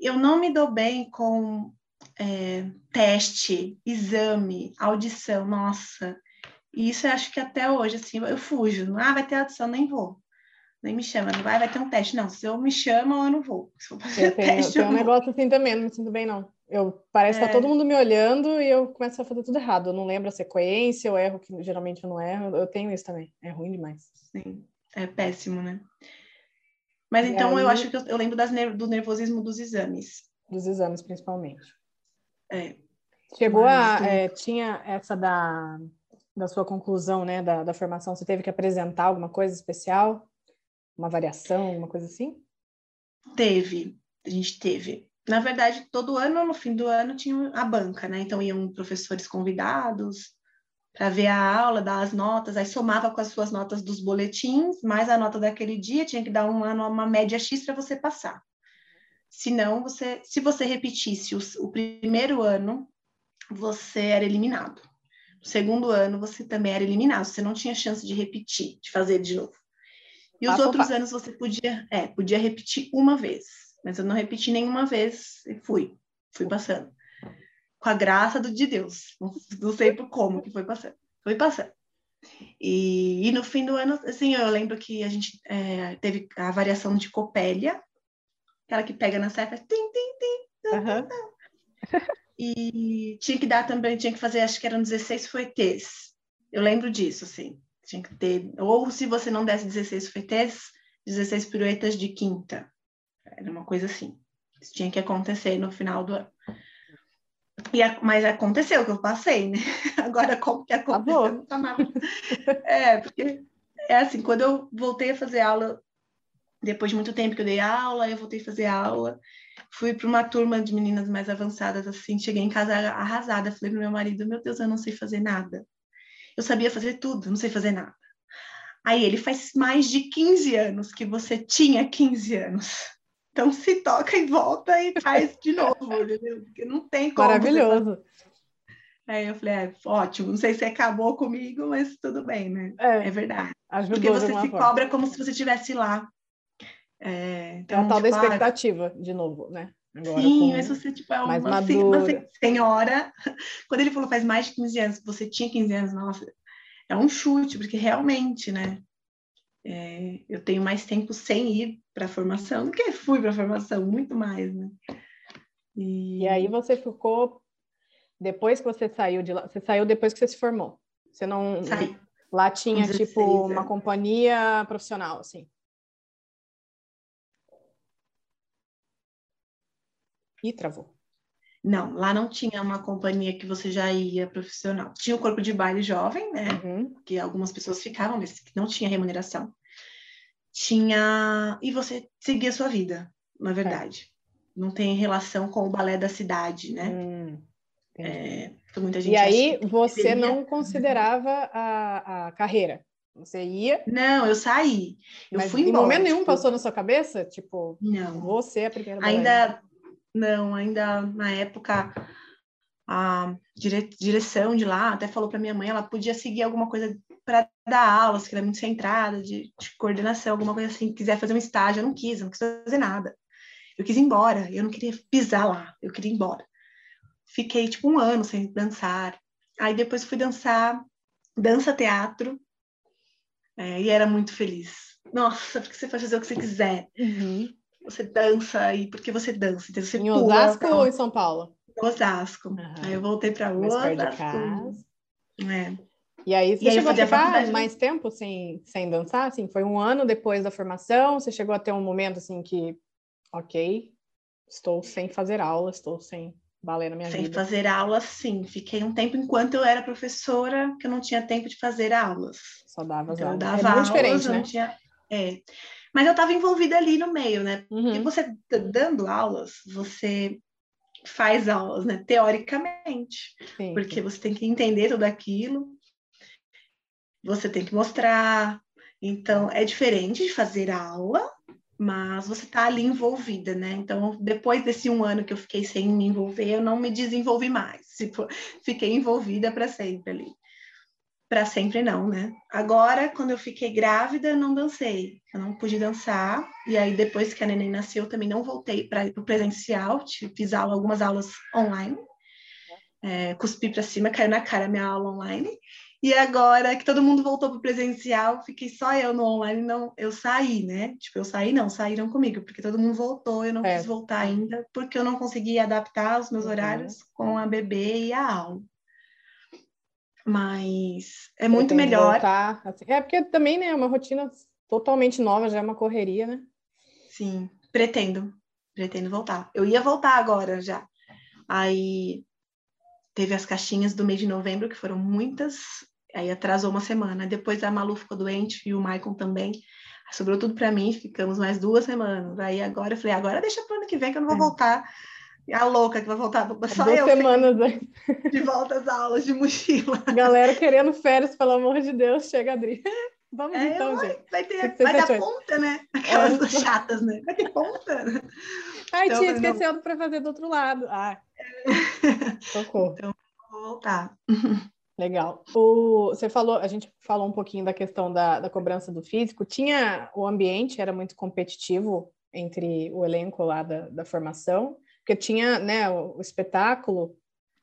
eu não me dou bem com é, teste, exame, audição, nossa. E isso eu acho que até hoje, assim, eu fujo. Ah, vai ter audição, nem vou. Nem me chama, não vai, vai ter um teste. Não, se eu me chamo, eu não vou. Se eu fazer eu tenho, teste, tenho eu um vou. negócio assim também, não me sinto bem, não. Eu, parece é. que tá é. todo mundo me olhando e eu começo a fazer tudo errado. Eu não lembro a sequência, eu erro que geralmente eu não erro. Eu tenho isso também. É ruim demais. Sim, é péssimo, né? Mas então eu acho que eu, eu lembro das, do nervosismo dos exames. Dos exames, principalmente. É. Chegou Mas, a. É, tinha essa da, da sua conclusão, né, da, da formação, você teve que apresentar alguma coisa especial? Uma variação, alguma coisa assim? Teve, a gente teve. Na verdade, todo ano, no fim do ano, tinha a banca, né? Então iam professores convidados, para ver a aula, dar as notas, aí somava com as suas notas dos boletins, mais a nota daquele dia, tinha que dar uma, uma média X para você passar. Se não, você, se você repetisse o, o primeiro ano, você era eliminado. No segundo ano, você também era eliminado, você não tinha chance de repetir, de fazer de novo. E os outros anos você podia, é, podia repetir uma vez, mas eu não repeti nenhuma vez e fui, fui passando com a graça do, de Deus. Não, sei por como que foi passando. Foi passando. E, e, no fim do ano, assim, eu lembro que a gente é, teve a variação de Copélia, aquela que pega na serra, tim, tim, tim, uhum. e tinha que dar também, tinha que fazer, acho que eram 16 fuetês. Eu lembro disso, assim, tinha que ter, ou se você não desse 16 fuetês, 16 piruetas de quinta. Era uma coisa assim. Isso tinha que acontecer no final do ano. E a, mas aconteceu que eu passei, né? Agora, como que aconteceu? Tá é, porque é assim, quando eu voltei a fazer aula, depois de muito tempo que eu dei aula, eu voltei a fazer aula, fui para uma turma de meninas mais avançadas, assim, cheguei em casa arrasada, falei pro meu marido, meu Deus, eu não sei fazer nada. Eu sabia fazer tudo, não sei fazer nada. Aí ele faz mais de 15 anos que você tinha 15 anos. Então se toca e volta e faz de novo, entendeu? Porque não tem como. Maravilhoso. Aí eu falei, é, ótimo, não sei se acabou comigo, mas tudo bem, né? É, é verdade. Porque você se forma. cobra como se você estivesse lá. É, então, é a tal tipo, da ah, expectativa, ah, de novo, né? Agora, sim, mas você tipo, é uma, uma senhora. Quando ele falou faz mais de 15 anos, você tinha 15 anos, nossa, é um chute, porque realmente, né? É, eu tenho mais tempo sem ir para a formação do que fui para a formação, muito mais, né? E... e aí você ficou depois que você saiu de lá, você saiu depois que você se formou. Você não lá tinha tipo uma companhia profissional assim. E travou. Não, lá não tinha uma companhia que você já ia profissional. Tinha o corpo de baile jovem, né? Uhum. Que algumas pessoas ficavam, mas que não tinha remuneração. Tinha. E você seguia a sua vida, na verdade. É. Não tem relação com o balé da cidade, né? Hum, é, muita gente e aí você deveria... não considerava a, a carreira? Você ia? Não, eu saí. Eu mas fui em embora. momento nenhum tipo... passou na sua cabeça? Tipo, não. Você é a primeira Ainda não, ainda na época a dire, direção de lá até falou para minha mãe, ela podia seguir alguma coisa para dar aulas, que era muito centrada, de, de, coordenação, alguma coisa assim, quiser fazer um estágio, eu não quis, eu não quis fazer nada. Eu quis ir embora, eu não queria pisar lá, eu queria ir embora. Fiquei tipo um ano sem dançar. Aí depois fui dançar dança teatro é, e era muito feliz. Nossa, porque você pode fazer o que você quiser. Uhum. Você dança e porque você dança. Então você em Osasco ou em São Paulo? Osasco. Uhum. Aí eu voltei para Osasco. É. E aí você e chegou aí a ficar mais tempo sem, sem dançar? Assim, foi um ano depois da formação? Você chegou a ter um momento assim que, ok, estou sem fazer aula, estou sem balé na minha sem vida? Sem fazer aula, sim. Fiquei um tempo enquanto eu era professora, que eu não tinha tempo de fazer aulas. Só dava então, aulas. Dava é muito diferente, né? Tinha... É. Mas eu estava envolvida ali no meio, né? Uhum. Porque você dando aulas, você faz aulas, né? Teoricamente. Sim, porque sim. você tem que entender tudo aquilo, você tem que mostrar. Então, é diferente de fazer aula, mas você está ali envolvida, né? Então, depois desse um ano que eu fiquei sem me envolver, eu não me desenvolvi mais. Fiquei envolvida para sempre ali para sempre não, né? Agora, quando eu fiquei grávida, não dancei. Eu não pude dançar. E aí, depois que a neném nasceu, eu também não voltei para o presencial. Fiz aula, algumas aulas online. É, cuspi para cima, caiu na cara a minha aula online. E agora que todo mundo voltou para o presencial, fiquei só eu no online. Não, eu saí, né? Tipo, eu saí, não, saíram comigo, porque todo mundo voltou. Eu não é. quis voltar ainda, porque eu não consegui adaptar os meus uhum. horários com a bebê e a aula mas é muito melhor. Voltar, assim. É porque também, né, é uma rotina totalmente nova, já é uma correria, né? Sim, pretendo, pretendo voltar. Eu ia voltar agora já. Aí teve as caixinhas do mês de novembro, que foram muitas, aí atrasou uma semana. Depois a Malu ficou doente e o Maicon também. Sobrou tudo para mim, ficamos mais duas semanas. Aí agora eu falei, agora deixa para o ano que vem que eu não vou é. voltar a louca que vai voltar, só Duas eu. semanas aí. De volta às aulas de mochila. Galera querendo férias, pelo amor de Deus, chega Adri. Vamos é, então, vai, gente. Vai, ter, vai dar ponta, né? Aquelas é. chatas, né? Vai ter ponta. Ai, então, tia, esqueceu não... para fazer do outro lado. Ah, socorro. Então, vou voltar. Legal. O, você falou, a gente falou um pouquinho da questão da, da cobrança do físico. Tinha o ambiente, era muito competitivo entre o elenco lá da, da formação porque tinha, né, o, o espetáculo,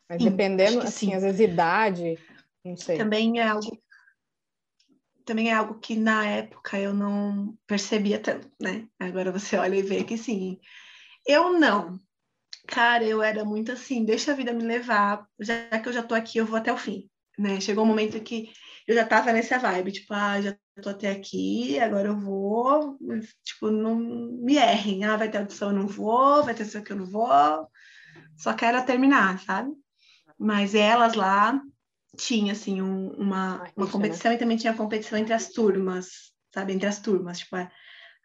mas sim, dependendo, assim, sim. às vezes idade, não sei. Também é algo também é algo que na época eu não percebia tanto, né? Agora você olha e vê que sim. Eu não. Cara, eu era muito assim, deixa a vida me levar, já que eu já tô aqui, eu vou até o fim, né? Chegou um momento que eu já tava nessa vibe, tipo, ah, já tô até aqui, agora eu vou, tipo, não me errem, ah, vai ter audição, eu não vou, vai ter isso aqui, eu não vou, só quero terminar, sabe? Mas elas lá tinha, assim, um, uma, uma competição e também tinha competição entre as turmas, sabe? Entre as turmas, tipo, é,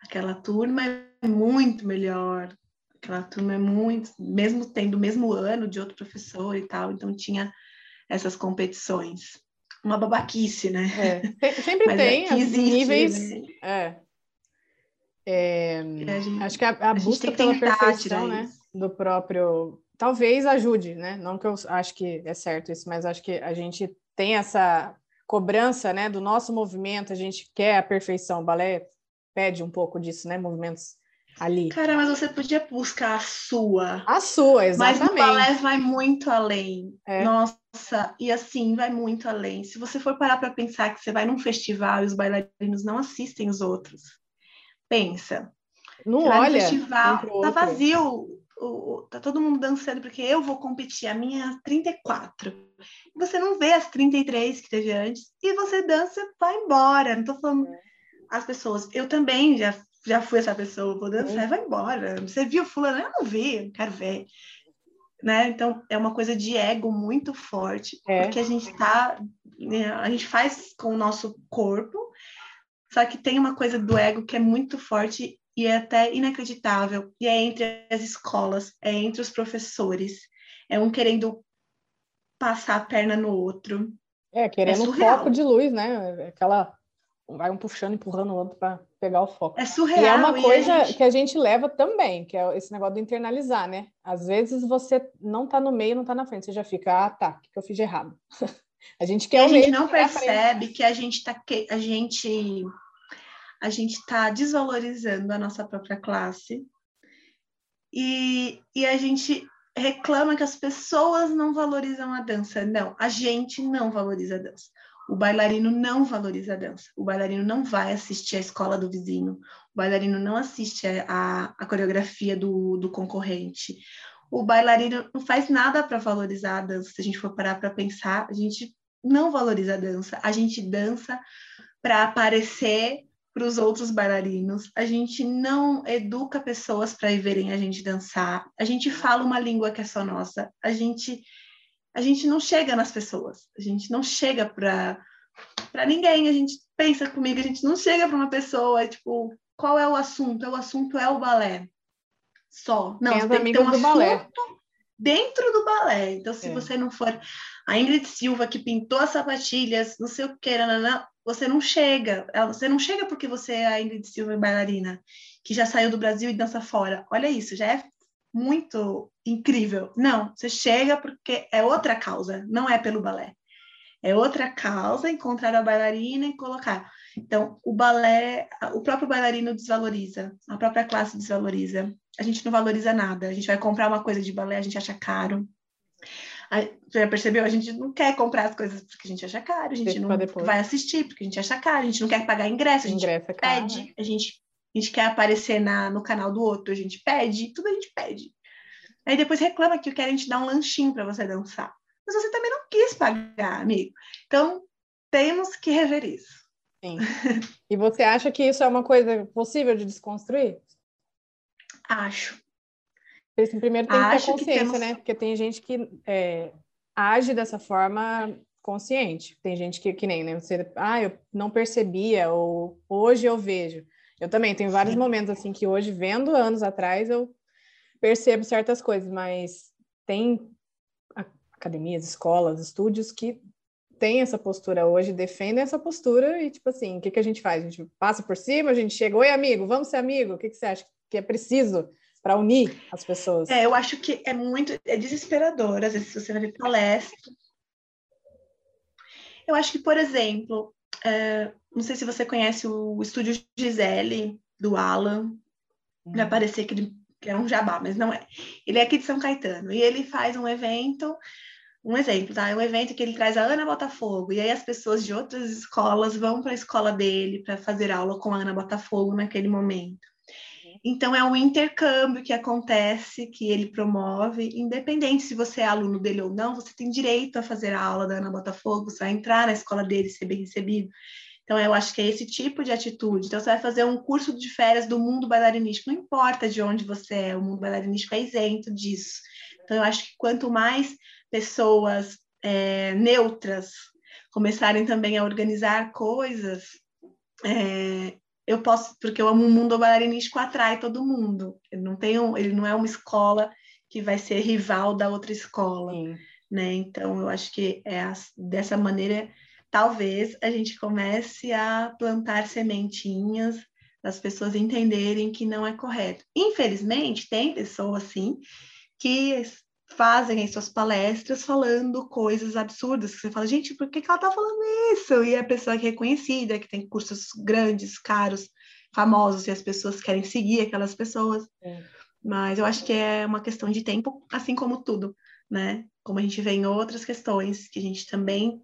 aquela turma é muito melhor, aquela turma é muito, mesmo tendo o mesmo ano de outro professor e tal, então tinha essas competições uma babaquice, né? É. Sempre Mas tem é existe, níveis. Né? É. É, gente, acho que a, a, a busca pela perfeição, né? Do próprio. Talvez ajude, né? Não que eu acho que é certo isso, mas acho que a gente tem essa cobrança, né? Do nosso movimento, a gente quer a perfeição. O balé pede um pouco disso, né? Movimentos ali. Cara, mas você podia buscar a sua. A sua, exatamente. Mas o balé vai muito além. É. Nossa, Nossa, e assim, vai muito além. Se você for parar para pensar que você vai num festival e os bailarinos não assistem os outros, pensa. Não você olha. festival, tá vazio, o, tá todo mundo dançando porque eu vou competir, a minha é 34. Você não vê as 33 que teve antes e você dança, vai embora. Não tô falando as pessoas. Eu também já, já fui essa pessoa, vou dançar, vai embora. Você viu fulano? Eu não vi, não quero ver. Né? Então, é uma coisa de ego muito forte, É. porque a gente tá, né, a gente faz com o nosso corpo, só que tem uma coisa do ego que é muito forte e é até inacreditável, e é entre as escolas, é entre os professores, é um querendo passar a perna no outro. É, querendo um surreal. foco de luz, né? Aquela. Vai um puxando, empurrando o outro para pegar o foco. É E surreal. é uma e coisa gente- que a gente leva também, que é esse negócio do internalizar, né? Às vezes você não tá no meio, não tá na frente, você já fica, ah, tá, o que eu fiz de errado? a gente que quer a o gente meio, não a frente. percebe que a gente tá que a gente a gente tá desvalorizando a nossa própria classe e, e a gente reclama que as pessoas não valorizam a dança. Não, a gente não valoriza a dança. O bailarino não valoriza a dança. O bailarino não vai assistir a escola do vizinho. O bailarino não assiste a, a coreografia do, do concorrente. O bailarino não faz nada para valorizar a dança. Se a gente for parar para pensar, a gente não valoriza a dança. A gente dança para aparecer para os outros bailarinos. A gente não educa pessoas para verem a gente dançar. A gente fala uma língua que é só nossa. A gente a gente não chega nas pessoas. A gente não chega para ninguém. A gente pensa comigo, a gente não chega para uma pessoa, tipo, qual é o assunto? O assunto é o balé. Só. Não, Tem tem que ter um do balé. assunto dentro do balé. Então, se É. você não for a Ingrid Silva que pintou as sapatilhas, não sei o que, nananã, você não chega. Você não chega porque você é a Ingrid Silva bailarina, que já saiu do Brasil e dança fora. Olha isso, já é muito incrível. Não, você chega porque é outra causa, não é pelo balé. É outra causa encontrar a bailarina e colocar. Então, o balé, o próprio bailarino desvaloriza, a própria classe desvaloriza. A gente não valoriza nada. A gente vai comprar uma coisa de balé, a gente acha caro. A- Você já percebeu? A gente não quer comprar as coisas porque a gente acha caro, a gente Deixa não vai assistir porque a gente acha caro, a gente não quer pagar ingresso, a gente é pede, né? a gente, a gente quer aparecer na, no canal do outro, a gente pede, tudo a gente pede. Aí depois reclama que querem te dar um lanchinho para você dançar. Mas você também não quis pagar, amigo. Então, temos que rever isso. Sim. E você acha que isso é uma coisa possível de desconstruir? Acho. Esse primeiro tem que ter Acho que consciência, temos- né? Porque tem gente que é, age dessa forma consciente. Tem gente que, que nem, né? Você, ah, eu não percebia, ou hoje eu vejo. Eu também tenho vários momentos assim que hoje, vendo anos atrás, eu percebo certas coisas, mas tem academias, escolas, estúdios que têm essa postura hoje, defendem essa postura e, tipo assim, o que, que a gente faz? A gente passa por cima, a gente chega, oi, amigo, vamos ser amigo? O que, que você acha que é preciso para unir as pessoas? É, eu acho que é muito, é desesperador, às vezes, você vai ver palestra. Eu acho que, por exemplo, é, não sei se você conhece o estúdio Gisele, do Alan, vai parecer que ele que é um jabá, mas não é. Ele é aqui de São Caetano, e ele faz um evento, um exemplo, tá? É um evento que ele traz a Ana Botafogo, e aí as pessoas de outras escolas vão para a escola dele para fazer aula com a Ana Botafogo naquele momento. Então, é um intercâmbio que acontece, que ele promove, independente se você é aluno dele ou não, você tem direito a fazer a aula da Ana Botafogo, você vai entrar na escola dele e ser bem recebido. Então, eu acho que é esse tipo de atitude. Então, você vai fazer um curso de férias do mundo bailarinístico, não importa de onde você é, o mundo bailarinístico é isento disso. Então, eu acho que quanto mais pessoas é, neutras começarem também a organizar coisas, é, eu posso, porque eu amo o mundo bailarinístico atrai todo mundo. Ele não tem um, ele não é uma escola que vai ser rival da outra escola, Sim. né? Então eu acho que é as- dessa maneira talvez a gente comece a plantar sementinhas das pessoas entenderem que não é correto. Infelizmente, tem pessoas assim que fazem as suas palestras falando coisas absurdas, que você fala, gente, por que, que ela tá falando isso? E a pessoa que é reconhecida, que tem cursos grandes, caros, famosos, e as pessoas querem seguir aquelas pessoas. É. Mas eu acho que é uma questão de tempo, assim como tudo, né? como a gente vê em outras questões, que a gente também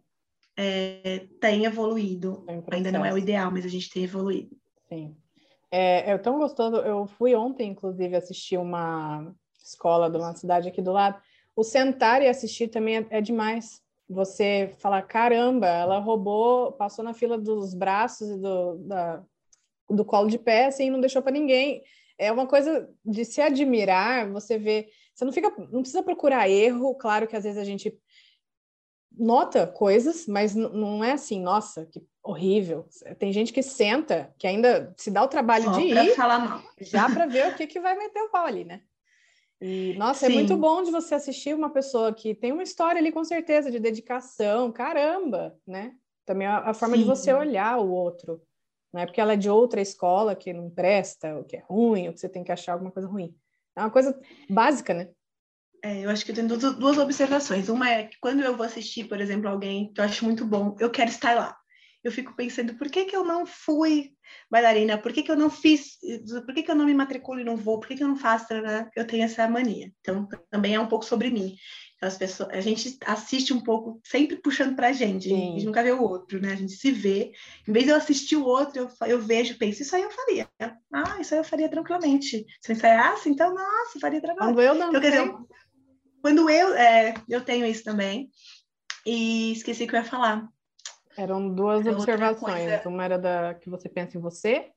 é, tem evoluído. Ainda não é o ideal, mas a gente tem evoluído. Sim. É, é tão gostoso. Eu fui ontem, inclusive, assistir uma escola de uma cidade aqui do lado. O sentar e assistir também é, é demais. Você falar, caramba, ela roubou, passou na fila dos braços e do, da, do colo de pé, assim, não deixou para ninguém. É uma coisa de se admirar, você vê. Você não fica, não precisa procurar erro, claro que às vezes a gente nota coisas, mas não é assim, nossa, que horrível. Tem gente que senta, que ainda se dá o trabalho Só de ir, já para ver o que, que vai meter o pau ali, né? E, nossa, Sim. é muito bom de você assistir uma pessoa que tem uma história ali, com certeza, de dedicação, caramba, né? Também a, a forma Sim. de você olhar o outro. Não é porque ela é de outra escola que não presta, ou que é ruim, ou que você tem que achar alguma coisa ruim. É uma coisa básica, né? É, eu acho que eu tenho duas observações. Uma é que quando eu vou assistir, por exemplo, alguém que eu acho muito bom, eu quero estar lá. Eu fico pensando, por que, que eu não fui bailarina? Por que, que eu não fiz? Por que, que eu não me matriculo e não vou? Por que, que eu não faço? Eu tenho essa mania. Então, também é um pouco sobre mim. Então, as pessoas, a gente assiste um pouco, sempre puxando para a gente. A gente nunca vê o outro, né? A gente se vê. Em vez de eu assistir o outro, eu, eu vejo, penso, isso aí eu faria. Ah, isso aí eu faria tranquilamente. Se eu ensaiasse, então, nossa, faria tranquilamente. Quando eu não então, dizer, quando eu, é, eu tenho isso também, e esqueci o que eu ia falar. Eram duas observações. Uma era da que você pensa em você.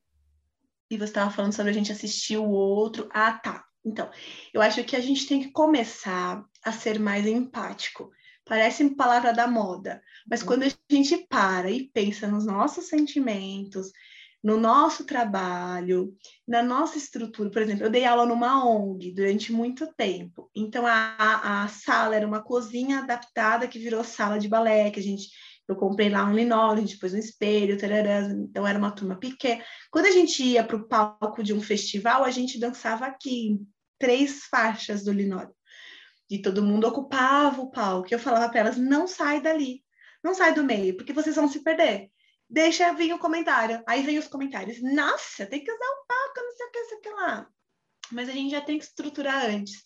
E você estava falando sobre a gente assistir o outro. Ah, tá. Então, eu acho que a gente tem que começar a ser mais empático. Parece palavra da moda, mas uhum. quando a gente para e pensa nos nossos sentimentos, no nosso trabalho, na nossa estrutura. Por exemplo, eu dei aula numa ONG durante muito tempo. Então, a, a sala era uma cozinha adaptada que virou sala de balé, que a gente. Eu comprei lá um linóleo, depois um espelho, tarará, então era uma turma pequena. Quando a gente ia para o palco de um festival, a gente dançava aqui, três faixas do linóleo. E todo mundo ocupava o palco. Eu falava para elas: não sai dali, não sai do meio, porque vocês vão se perder deixa vir o comentário. Aí vem os comentários. Nossa, tem que usar o palco, não sei o que, não sei o que lá. Mas a gente já tem que estruturar antes.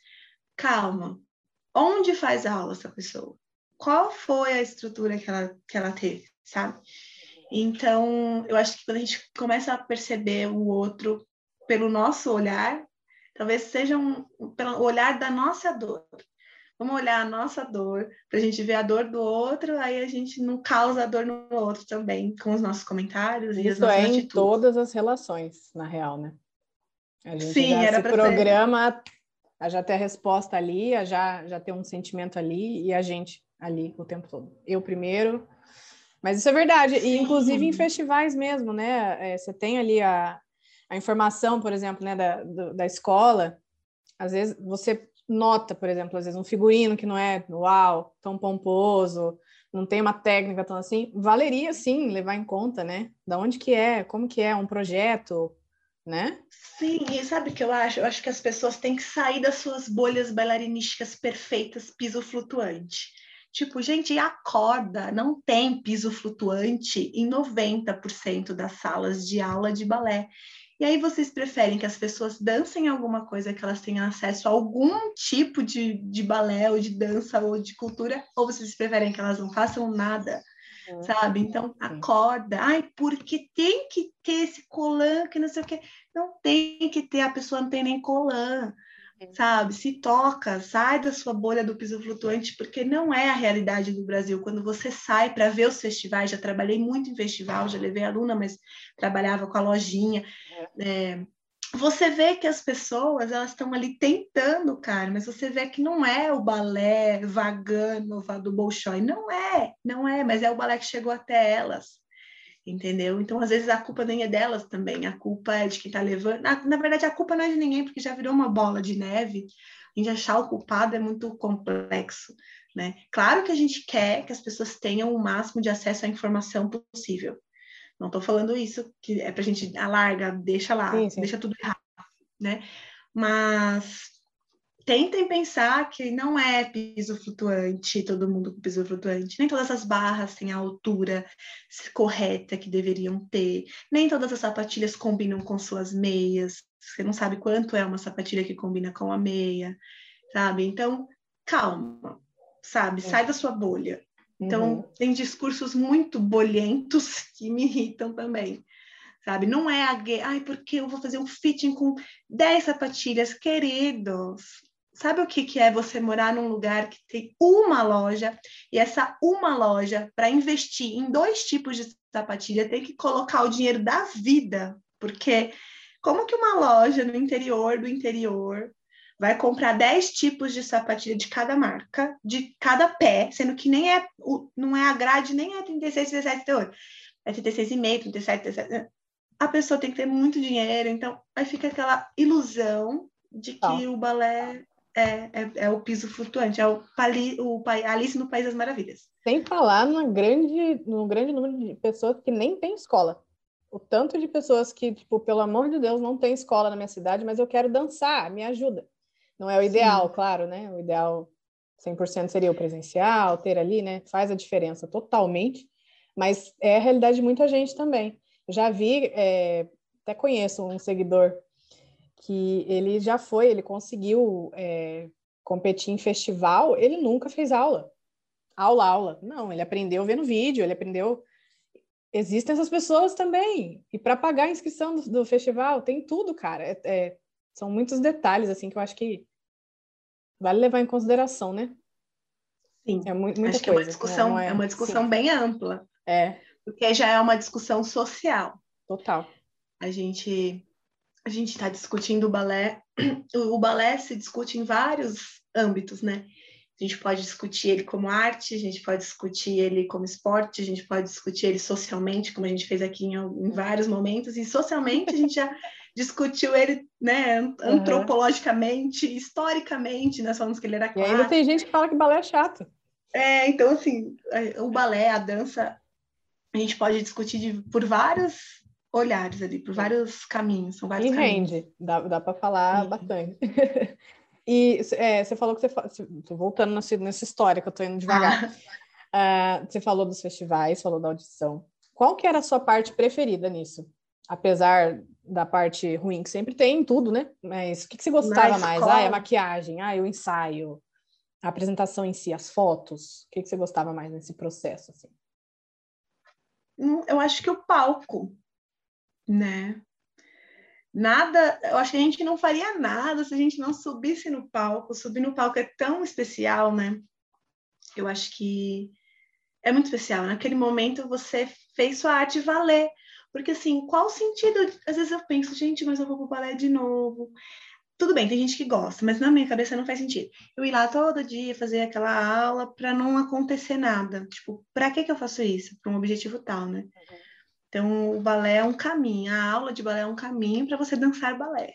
Calma. Onde faz aula essa pessoa? Qual foi a estrutura que ela, que ela teve, sabe? Então, eu acho que quando a gente começa a perceber o outro pelo nosso olhar, talvez seja um, pelo olhar da nossa dor. Vamos olhar a nossa dor, para a gente ver a dor do outro, aí a gente não causa dor no outro também, com os nossos comentários Isso e as nossas é atitudes. em todas as relações, na real, né? A gente Sim, já era se programa a já ter a resposta ali, a já, já ter um sentimento ali e a gente ali o tempo todo. Eu primeiro. Mas isso é verdade. E inclusive em festivais mesmo, né? É, você tem ali a, a informação, por exemplo, né, da, do, da escola. Às vezes você nota, por exemplo, às vezes um figurino que não é uau, tão pomposo, não tem uma técnica tão assim, valeria sim levar em conta, né? Da onde que é, como que é um projeto, né? Sim, e sabe o que eu acho? Eu acho que as pessoas têm que sair das suas bolhas bailarinísticas perfeitas, piso flutuante. Tipo, gente, acorda, não tem piso flutuante em 90% das salas de aula de balé. E aí vocês preferem que as pessoas dancem alguma coisa que elas tenham acesso a algum tipo de, de balé ou de dança ou de cultura, ou vocês preferem que elas não façam nada? Uhum. Sabe? Então, acorda. Ai, porque tem que ter esse colã que não sei o quê. Não tem que ter, a pessoa não tem nem colã sabe? Se toca, sai da sua bolha do piso flutuante, porque não é a realidade do Brasil. Quando você sai para ver os festivais, já trabalhei muito em festival, já levei aluna, mas trabalhava com a lojinha. É, você vê que as pessoas elas estão ali tentando, cara, mas você vê que não é o balé vagando do Bolshoi, não é, não é, mas é o balé que chegou até elas entendeu? Então, às vezes, a culpa nem é delas também, a culpa é de quem está levando. Na, na, verdade, a culpa não é de ninguém, porque já virou uma bola de neve. A gente achar o culpado é muito complexo, né? Claro que a gente quer que as pessoas tenham o máximo de acesso à informação possível. Não estou falando isso, que é para a gente alarga, deixa lá, sim, sim. deixa tudo errado, né? Mas tentem pensar que não é piso flutuante, todo mundo com piso flutuante. Nem todas as barras têm a altura correta que deveriam ter. Nem todas as sapatilhas combinam com suas meias. Você não sabe quanto é uma sapatilha que combina com a meia, sabe? Então, calma. sabe? Sai da sua bolha. Então, uhum. tem discursos muito bolhentos que me irritam também, sabe? Não é a gay, ai, porque eu vou fazer um fitting com 10 sapatilhas, queridos. Sabe o que, que é você morar num lugar que tem uma loja e essa uma loja, para investir em dois tipos de sapatilha, tem que colocar o dinheiro da vida? Porque como que uma loja no interior do interior vai comprar 10 tipos de sapatilha de cada marca, de cada pé, sendo que nem é, não é a grade, nem é 36, 17, 38. É 36,5, 37, 37. A pessoa tem que ter muito dinheiro, então aí fica aquela ilusão de que o balé é, é, é, o piso flutuante, é o, pali, o Alice no País das Maravilhas. Sem falar no grande, no grande número de pessoas que nem tem escola. O tanto de pessoas que, tipo, pelo amor de Deus, não tem escola na minha cidade, mas eu quero dançar, me ajuda. Não é o ideal, Sim. claro, né? O ideal 100% seria o presencial, ter ali, né? Faz a diferença totalmente, mas é a realidade de muita gente também. Já vi, é, até conheço um seguidor que ele já foi, ele conseguiu é, competir em festival, ele nunca fez aula. Aula, aula. Não, ele aprendeu vendo vídeo, ele aprendeu. Existem essas pessoas também. E para pagar a inscrição do, do, festival, tem tudo, cara. É, é, são muitos detalhes, assim, que eu acho que vale levar em consideração, né? Sim. É muito, muita Acho coisa. que é uma discussão, é, é, uma discussão bem ampla. É. Porque já é uma discussão social. Total. A gente a gente está discutindo o balé. O balé se discute em vários âmbitos, né? A gente pode discutir ele como arte, a gente pode discutir ele como esporte, a gente pode discutir ele socialmente, como a gente fez aqui em, em vários momentos, e socialmente a gente já discutiu ele, né, antropologicamente, uhum. historicamente, nós falamos que ele era clássico. E ainda tem gente que fala que balé é chato. É, então, assim, o balé, a dança, a gente pode discutir de, por vários olhares ali, por vários caminhos, são vários e caminhos. rende, dá, dá para falar Sim. bastante. e é, você falou que você, tô voltando nessa, nessa história que eu tô indo devagar. uh, você falou dos festivais, falou da audição. Qual que era a sua parte preferida nisso? Apesar da parte ruim que sempre tem em tudo, né? Mas o que, que você gostava mais? Ah, a maquiagem, ah, o ensaio, a apresentação em si, as fotos. O que, que você gostava mais nesse processo? Assim? Hum, eu acho que o palco, né? Nada, eu acho que a gente não faria nada se a gente não subisse no palco. Subir no palco é tão especial, né? Eu acho que é muito especial. Naquele momento você fez sua arte valer. Porque, assim, qual o sentido? Às vezes eu penso, gente, mas eu vou pro balé de novo. Tudo bem, tem gente que gosta, mas na minha cabeça não faz sentido. Eu ir lá todo dia fazer aquela aula para não acontecer nada. Tipo, para que que eu faço isso? Para um objetivo tal, né? Uhum. Então, o balé é um caminho, a aula de balé é um caminho para você dançar balé.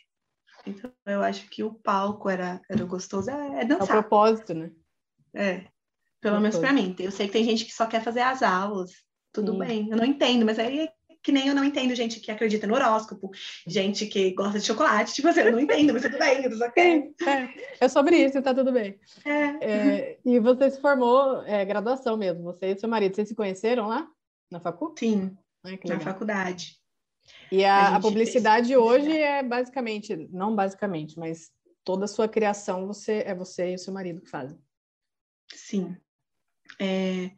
Então, eu acho que o palco era, era gostoso, é, é dançar. É o propósito, né? É, pelo menos para mim. Eu sei que tem gente que só quer fazer as aulas, tudo Sim. bem, eu não entendo, mas aí que nem eu não entendo gente que acredita no horóscopo, gente que gosta de chocolate, tipo assim, eu não entendo, mas tudo bem, eu só quero. É, é sobre isso, tá tudo bem. É. É, e você se formou, é, graduação mesmo, você e seu marido, vocês se conheceram lá na faculdade? Sim, na faculdade. E a, a, a publicidade fez... hoje é basicamente, não basicamente, mas toda a sua criação você é você e o seu marido que fazem. Sim. É,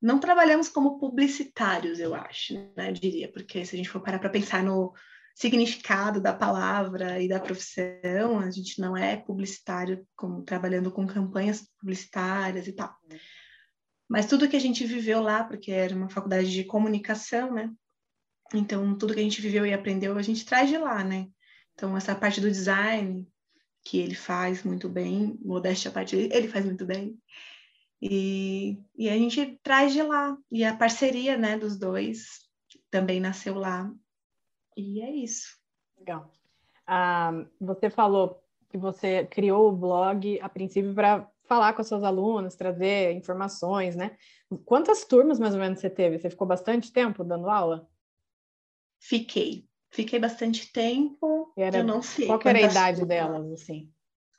não trabalhamos como publicitários, eu acho, né, eu diria, porque se a gente for parar para pensar no significado da palavra e da profissão, a gente não é publicitário como, trabalhando com campanhas publicitárias e tal. Mas tudo que a gente viveu lá, porque era uma faculdade de comunicação, né? Então, tudo que a gente viveu e aprendeu, a gente traz de lá, né? Então, essa parte do design, que ele faz muito bem, modéstia a parte, ele faz muito bem. E, e a gente traz de lá. E a parceria né, dos dois também nasceu lá. E é isso. Legal. Ah, você falou que você criou o blog a princípio para falar com as suas alunas, trazer informações, né? Quantas turmas mais ou menos você teve? Você ficou bastante tempo dando aula? Fiquei. Fiquei bastante tempo. Era, eu não sei. Qual era a idade delas, assim?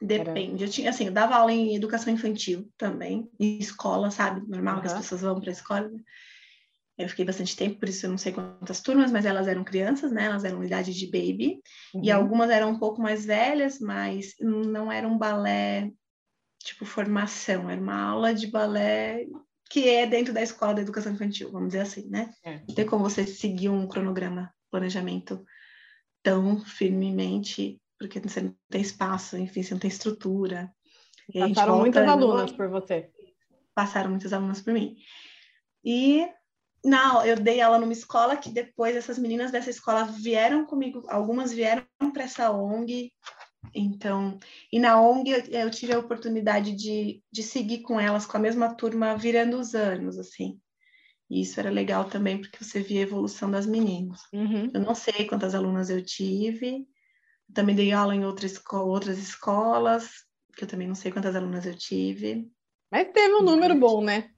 Depende. Eu tinha, assim, eu dava aula em educação infantil também, em escola, sabe? Normal uhum. que as pessoas vão para a escola. Né? Eu fiquei bastante tempo, por isso eu não sei quantas turmas, mas elas eram crianças, né? Elas eram idade de baby. Uhum. E algumas eram um pouco mais velhas, mas não era um balé tipo formação, era uma aula de balé que é dentro da escola da educação infantil, vamos dizer assim, né? É. Não tem como você seguir um cronograma, planejamento tão firmemente, porque você não tem espaço, enfim, você não tem estrutura. Passaram muitas alunas por você. Passaram muitas alunas por mim. E não, eu dei aula numa escola que depois essas meninas dessa escola vieram comigo, algumas vieram para essa ONG. Então, e na ONG eu, eu, tive a oportunidade de, de seguir com elas, com a mesma turma, virando os anos, assim. E isso era legal também, porque você via a evolução das meninas. Uhum. Eu não sei quantas alunas eu tive, também dei aula em outra esco outras escolas, que eu também não sei quantas alunas eu tive. Mas teve um número bom, né?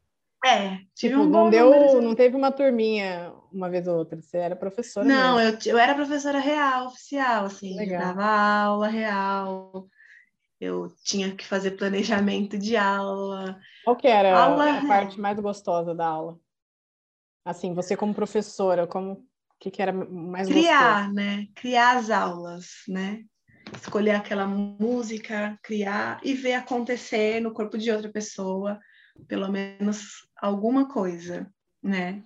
É, tipo, um não deu, não teve uma turminha uma vez ou outra, você era professora Não, eu, eu era professora real, oficial, assim, Legal. dava aula real, eu tinha que fazer planejamento de aula. Qual que era aula... a parte mais gostosa da aula? Assim, você como professora, como o que, que era mais Criar, gostoso? né? Criar as aulas, né? Escolher aquela música, criar e ver acontecer no corpo de outra pessoa pelo menos alguma coisa, né?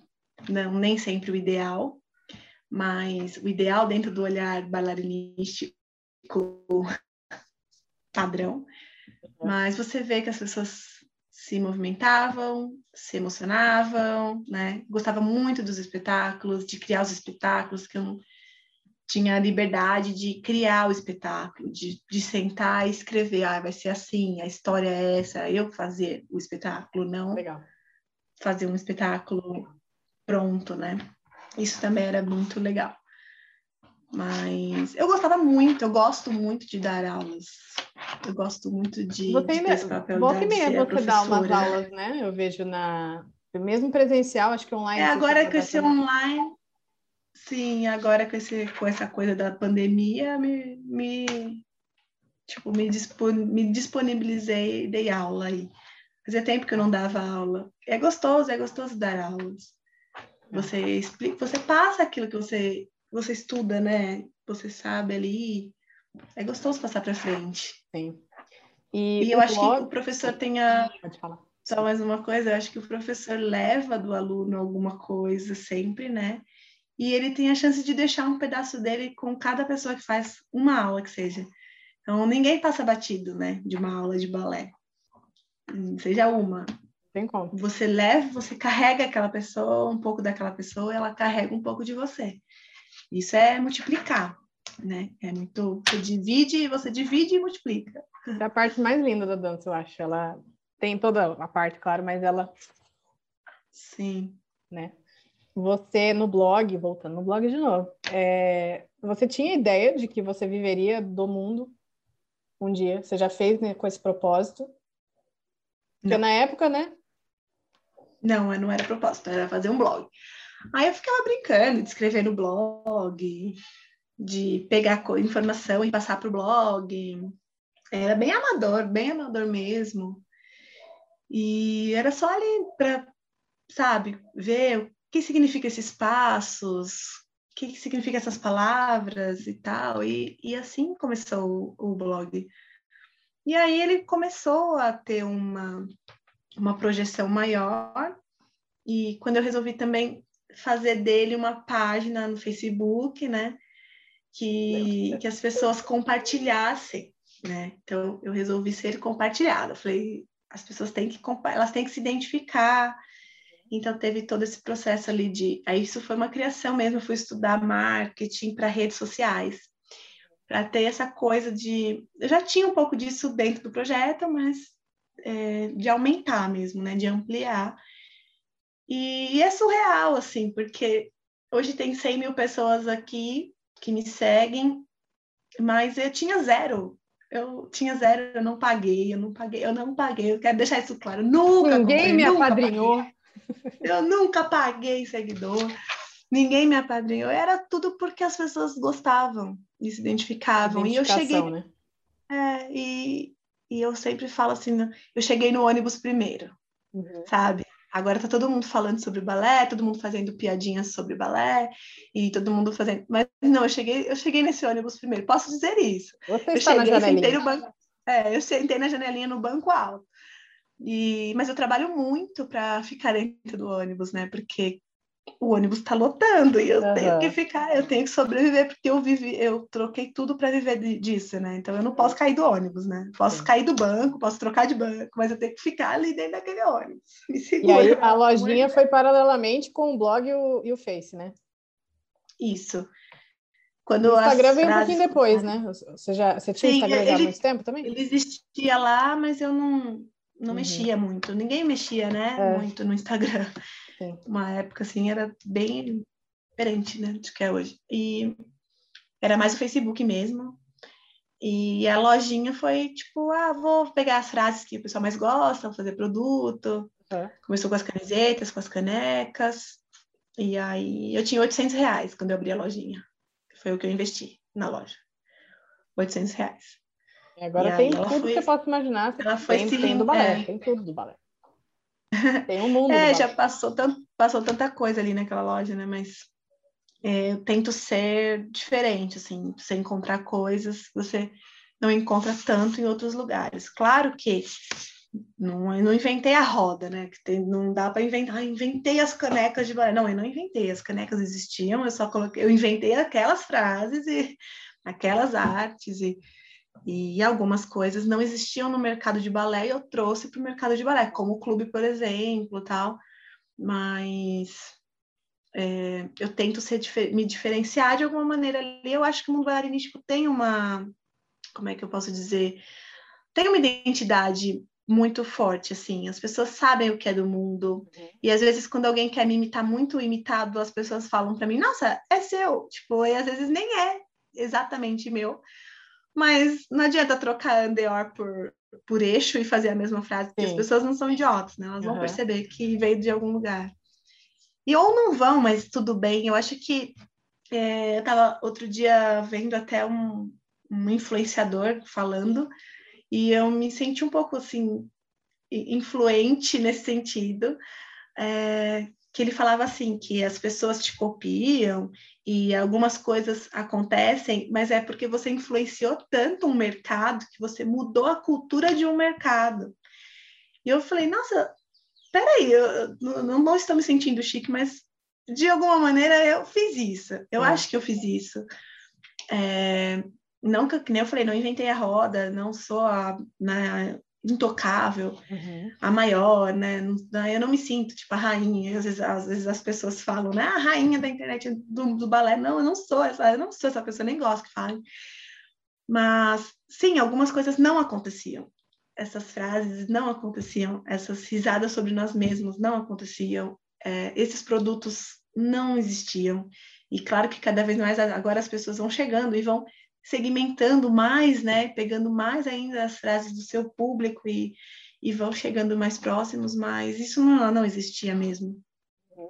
Não, nem sempre o ideal, mas o ideal dentro do olhar bailarinístico padrão. Uhum. Mas você vê que as pessoas se movimentavam, se emocionavam, né? Gostava muito dos espetáculos, de criar os espetáculos, que eu tinha a liberdade de criar o espetáculo, de, de sentar e escrever, ah, vai ser assim, a história é essa, eu fazer o espetáculo, não Legal. fazer um espetáculo pronto, né? Isso também era muito legal. Mas eu gostava muito, eu gosto muito de dar aulas. Eu gosto muito de, você de ter papel volta e meia você dá umas aulas, né? Eu vejo na mesmo presencial, acho que online. É, agora com esse online, Sim, agora com, esse, com essa coisa da pandemia, me, me, tipo, me, dispon, me disponibilizei e dei aula aí. Fazia tempo que eu não dava aula. É gostoso, é gostoso dar aulas. Você explica, você passa aquilo que você, você estuda, né? Você sabe ali. É gostoso passar para frente. Sim. E, e eu acho blog... que o professor tenha. Pode falar. Só mais uma coisa, eu acho que o professor leva do aluno alguma coisa sempre, né? e ele tem a chance de deixar um pedaço dele com cada pessoa que faz uma aula que seja. Então, ninguém passa batido, né, de uma aula de balé. Seja uma. Tem como. Você leva, você carrega aquela pessoa, um pouco daquela pessoa, ela carrega um pouco de você. Isso é multiplicar, né? É muito. Você divide, você divide e multiplica. É a parte mais linda da dança, eu acho. Ela tem toda a parte, claro, mas ela. Sim. Né? Você no blog, voltando no blog de novo, é, você tinha ideia de que você viveria do mundo um dia? Você já fez né, com esse propósito? Porque não. na época, né? Não, não era propósito, era fazer um blog. Aí eu ficava brincando de escrever no blog, de pegar informação e passar para o blog. Era bem amador, bem amador mesmo. E era só ali para, sabe, ver que significa esses passos, o que, que significa essas palavras e tal. E, e assim começou o, o blog. E aí ele começou a ter uma, uma projeção maior, e quando eu resolvi também fazer dele uma página no Facebook, né? Que, que as pessoas compartilhassem, né? Então eu resolvi ser compartilhada. falei, as pessoas têm que elas têm que se identificar, então teve todo esse processo ali de, aí isso foi uma criação mesmo, eu fui estudar marketing para redes sociais, para ter essa coisa de, eu já tinha um pouco disso dentro do projeto, mas é, de aumentar mesmo, né, de ampliar. E, e é surreal assim, porque hoje tem 100 mil pessoas aqui que me seguem, mas eu tinha zero eu tinha zero, eu não paguei, eu não paguei, eu não paguei, eu quero deixar isso claro. Nunca Ninguém comprei, me apadrinhou. Paguei. Eu nunca paguei seguidor, ninguém me apadrinhou. Era tudo porque as pessoas gostavam e se identificavam. E eu cheguei. Né? É, e, e eu sempre falo assim: eu cheguei no ônibus primeiro, uhum. sabe? Agora tá todo mundo falando sobre balé, todo mundo fazendo piadinhas sobre balé e todo mundo fazendo. Mas não, eu cheguei, eu cheguei nesse ônibus primeiro. Posso dizer isso? Você eu cheguei, na sentei no banco. É, eu sentei na janelinha no banco alto. E, mas eu trabalho muito para ficar dentro do ônibus, né? Porque o ônibus está lotando e eu uhum. tenho que ficar, eu tenho que sobreviver porque eu vivi, eu troquei tudo para viver disso, né? Então eu não posso cair do ônibus, né? Posso Sim. cair do banco, posso trocar de banco, mas eu tenho que ficar ali dentro daquele ônibus. e aí a lojinha foi paralelamente com o blog e o, e o Face, né? Isso. Quando o Instagram veio um pouquinho depois, né? Você já você tinha Sim, Instagram já há muito tempo também? Ele existia lá, mas eu não não uhum. mexia muito. Ninguém mexia, né? É. Muito no Instagram. Sim. Uma época assim era bem diferente, né, do que é hoje. E era mais o Facebook mesmo. E a lojinha foi tipo, ah, vou pegar as frases que o pessoal mais gosta, vou fazer produto. É. Começou com as camisetas, com as canecas. E aí eu tinha 800 reais quando eu abri a lojinha. Foi o que eu investi na loja. 800 reais. E agora e tem tudo foi... que eu posso imaginar. Ela foi tem, se... tem do balé, é. tem tudo do balé. Tem um mundo. é, já passou, tanto, passou tanta coisa ali naquela loja, né? Mas é, eu tento ser diferente, assim, você encontrar coisas que você não encontra tanto em outros lugares. Claro que não, eu não inventei a roda, né? Que tem, não dá para inventar. Ah, inventei as canecas de balé. Não, eu não inventei. As canecas existiam. Eu só coloquei. Eu inventei aquelas frases e aquelas artes e e algumas coisas não existiam no mercado de balé e eu trouxe para o mercado de balé, como o clube, por exemplo, tal. Mas é, eu tento ser, me diferenciar de alguma maneira ali. Eu acho que o mundo bailarinístico tem uma, como é que eu posso dizer, tem uma identidade muito forte, assim. As pessoas sabem o que é do mundo. Uhum. E às vezes, quando alguém quer me imitar muito imitado, as pessoas falam para mim, nossa, é seu. Tipo, e às vezes nem é exatamente meu. Mas não adianta trocar Andeor por, por eixo e fazer a mesma frase, porque Sim. as pessoas não são idiotas, né? Elas uhum. vão perceber que veio de algum lugar. E ou não vão, mas tudo bem. Eu acho que é, eu estava outro dia vendo até um, um influenciador falando, e eu me senti um pouco assim, influente nesse sentido, é, que ele falava assim, que as pessoas te copiam e algumas coisas acontecem, mas é porque você influenciou tanto um mercado que você mudou a cultura de um mercado. E eu falei, nossa, peraí, eu não, não estou me sentindo chique, mas de alguma maneira eu fiz isso. Eu é. acho que eu fiz isso. É, não que nem eu falei, não inventei a roda, não sou a, né, intocável, uhum. a maior, né? Eu não me sinto tipo a rainha. Às vezes, às vezes as pessoas falam, né? Ah, a rainha da internet do, do balé. Não, eu não sou essa, eu não sou essa pessoa, nem gosto que falem. Mas sim, algumas coisas não aconteciam. Essas frases não aconteciam, essas risadas sobre nós mesmos não aconteciam, é, esses produtos não existiam. E claro que cada vez mais agora as pessoas vão chegando e vão segmentando mais, né, pegando mais ainda as frases do seu público e, e vão chegando mais próximos, mas isso não, não existia mesmo.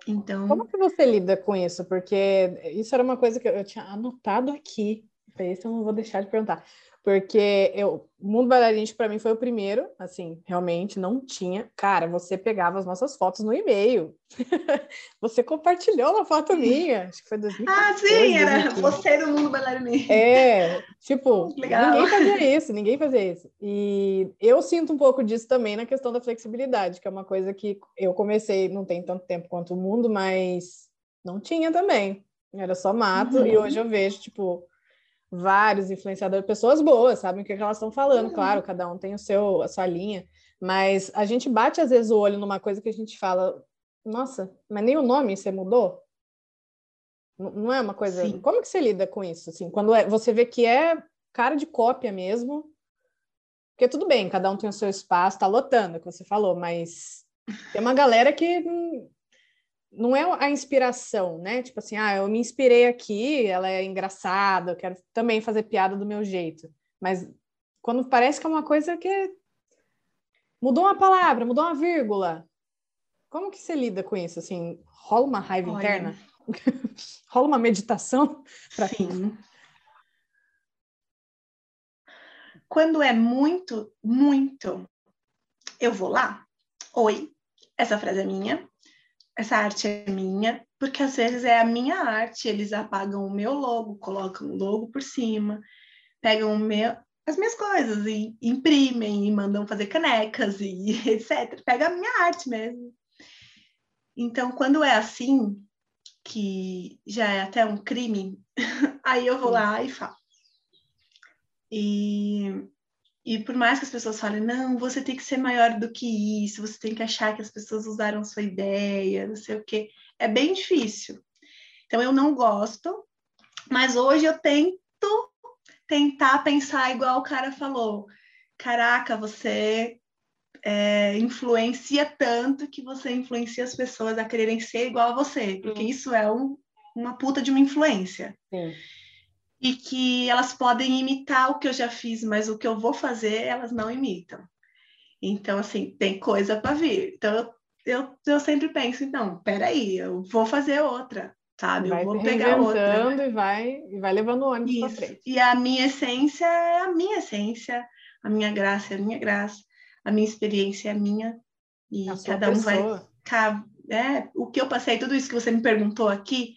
Então, como que você lida com isso? Porque isso era uma coisa que eu tinha anotado aqui. Isso eu não vou deixar de perguntar porque eu, o mundo bailarino para mim foi o primeiro, assim, realmente não tinha. Cara, você pegava as nossas fotos no e-mail. você compartilhou uma foto minha, acho que foi 2014. Ah, sim, era você no mundo bailarino. É, tipo, Legal. ninguém fazia isso, ninguém fazia isso. E eu sinto um pouco disso também na questão da flexibilidade, que é uma coisa que eu comecei, não tem tanto tempo quanto o mundo, mas não tinha também. Era só mato, uhum. e hoje eu vejo, tipo, vários influenciadores, pessoas boas, sabem o que, elas estão falando, uhum. claro, cada um tem o seu, a sua linha, mas a gente bate às vezes o olho numa coisa que a gente fala, nossa, mas nem o nome você mudou? Não é uma coisa. Sim. Como que você lida com isso? Assim, quando é, você vê que é cara de cópia mesmo, porque tudo bem, cada um tem o seu espaço, tá lotando, é que você falou, mas tem uma galera que não é a inspiração, né? Tipo assim, ah, eu me inspirei aqui, ela é engraçada, eu quero também fazer piada do meu jeito. Mas quando parece que é uma coisa que mudou uma palavra, mudou uma vírgula. Como que você lida com isso? Assim, rola uma raiva Olha. interna? rola uma meditação? Pra... Sim. Quando é muito, muito, eu vou lá. Oi, essa frase é minha essa arte é minha, porque às vezes é a minha arte, eles apagam o meu logo, colocam o logo por cima, pegam o meu, as minhas coisas e imprimem e mandam fazer canecas e etc. Pega a minha arte mesmo. Então, quando é assim, que já é até um crime, aí eu vou lá e falo. E, e por mais que as pessoas falem, não, você tem que ser maior do que isso, você tem que achar que as pessoas usaram sua ideia, não sei o quê, é bem difícil. Então, eu não gosto, mas hoje eu tento tentar pensar igual o cara falou. Caraca, você é, influencia tanto que você influencia as pessoas a quererem ser igual a você, porque isso é um, uma puta de uma influência. Sim. E que elas podem imitar o que eu já fiz, mas o que eu vou fazer, elas não imitam. Então, assim, tem coisa para vir. Então, eu, eu, eu sempre penso, então, peraí, eu vou fazer outra sabe? Vai eu vou pegar outra. E vai, e vai levando o ônibus para frente. E a minha essência é a minha essência, a minha graça é a minha graça, a minha experiência é a minha. E a cada um pessoa. vai. É, o que eu passei, tudo isso que você me perguntou aqui,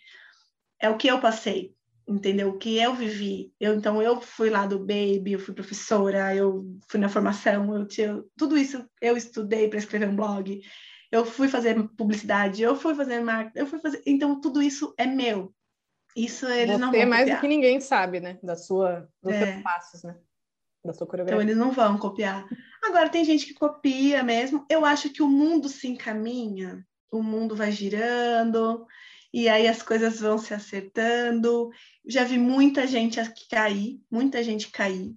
é o que eu passei, entendeu? O que eu vivi. Eu, então, eu fui lá do Baby, eu fui professora, eu fui na formação, eu tinha, tudo isso eu estudei para escrever um blog eu fui fazer publicidade, eu fui fazer marketing, eu fui fazer. Então, tudo isso é meu. Isso eles Você não vão. é mais copiar. do que ninguém sabe, né? Da sua, dos é. seus passos, né? Da sua coreografia. Então, eles não vão copiar. Agora, tem gente que copia mesmo. Eu acho que o mundo se encaminha, o mundo vai girando, e aí as coisas vão se acertando. Já vi muita gente cair, muita gente cair.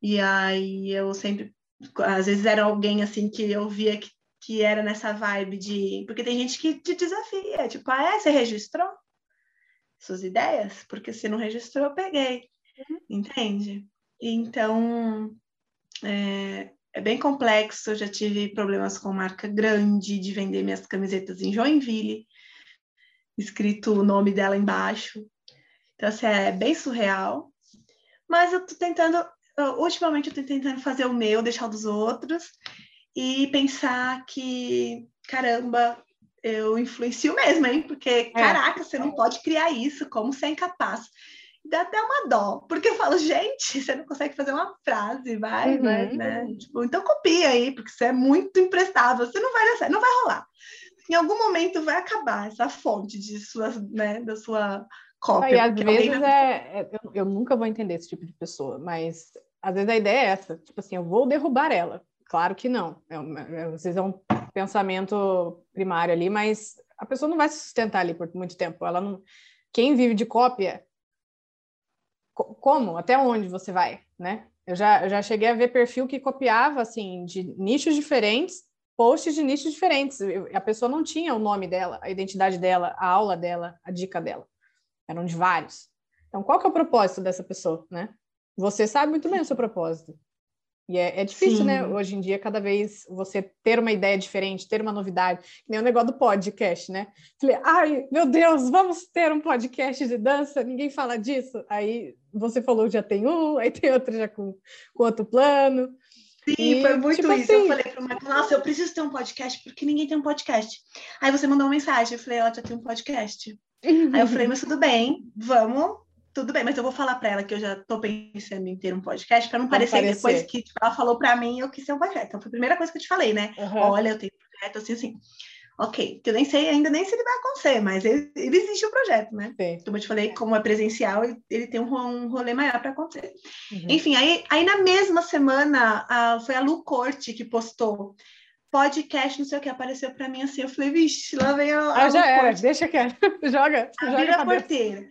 E aí eu sempre, às vezes era alguém assim que eu via que que era nessa vibe de. Porque tem gente que te desafia, tipo, ah, é, você registrou suas ideias? Porque se não registrou, eu peguei. Uhum. Entende? Então, é, é, bem complexo. Eu já tive problemas com marca grande de vender minhas camisetas em Joinville, escrito o nome dela embaixo. Então, assim, é bem surreal. Mas eu tô tentando, ultimamente eu tô tentando fazer o meu, deixar o dos outros e pensar que, caramba, eu influencio mesmo, hein? Porque, é. caraca, você não pode criar isso, como você é incapaz. Dá até uma dó, porque eu falo, gente, você não consegue fazer uma frase, vai, uhum. vai, né? Tipo, então copia aí, porque você é muito imprestável, você não vai dar certo, não vai rolar. Em algum momento vai acabar essa fonte de suas, né, da sua cópia. E às vezes é, é eu, eu nunca vou entender esse tipo de pessoa, mas às vezes a ideia é essa, tipo assim, eu vou derrubar ela. Claro que não. É, é, vocês é um pensamento primário ali, mas a pessoa não vai se sustentar ali por muito tempo. Ela não. Quem vive de cópia, como? Até onde você vai, né? Eu já, eu já cheguei a ver perfil que copiava assim de nichos diferentes, posts de nichos diferentes. a pessoa não tinha o nome dela, a identidade dela, a aula dela, a dica dela. Eram de vários. Então, qual que é o propósito dessa pessoa, né? Você sabe muito bem o seu propósito. E é, é difícil, né, Sim. né? Hoje em dia, cada vez você ter uma ideia diferente, ter uma novidade, que nem o negócio do podcast, né? Falei, ai, meu Deus, vamos ter um podcast de dança, ninguém fala disso. Aí você falou já tem um, aí tem outro já com, com outro plano. Sim, e, foi muito tipo isso. Assim... Eu falei para o Marco, nossa, eu preciso ter um podcast, porque ninguém tem um podcast. Aí você mandou uma mensagem, eu falei, ela já tem um podcast. Aí eu falei, mas tudo bem, vamos tudo bem, mas eu vou falar para ela que eu já estou pensando em ter um podcast, para não parecer, parecer, depois que tipo, ela falou para mim, eu quis ter um podcast. Então, foi a primeira coisa que eu te falei, né? Uhum. Olha, eu tenho um projeto assim, assim. Ok, que eu nem sei ainda nem se ele vai acontecer, mas ele, ele existe o um projeto, né? Sim. Como eu te falei, como é presencial, ele, ele tem um, um rolê maior para acontecer. Uhum. Enfim, aí, aí na mesma semana, a, foi a Lu Corte que postou podcast, não sei o que, apareceu para mim assim, eu falei, vixe, lá vem a, Ah, já era, deixa que joga, joga a porteira.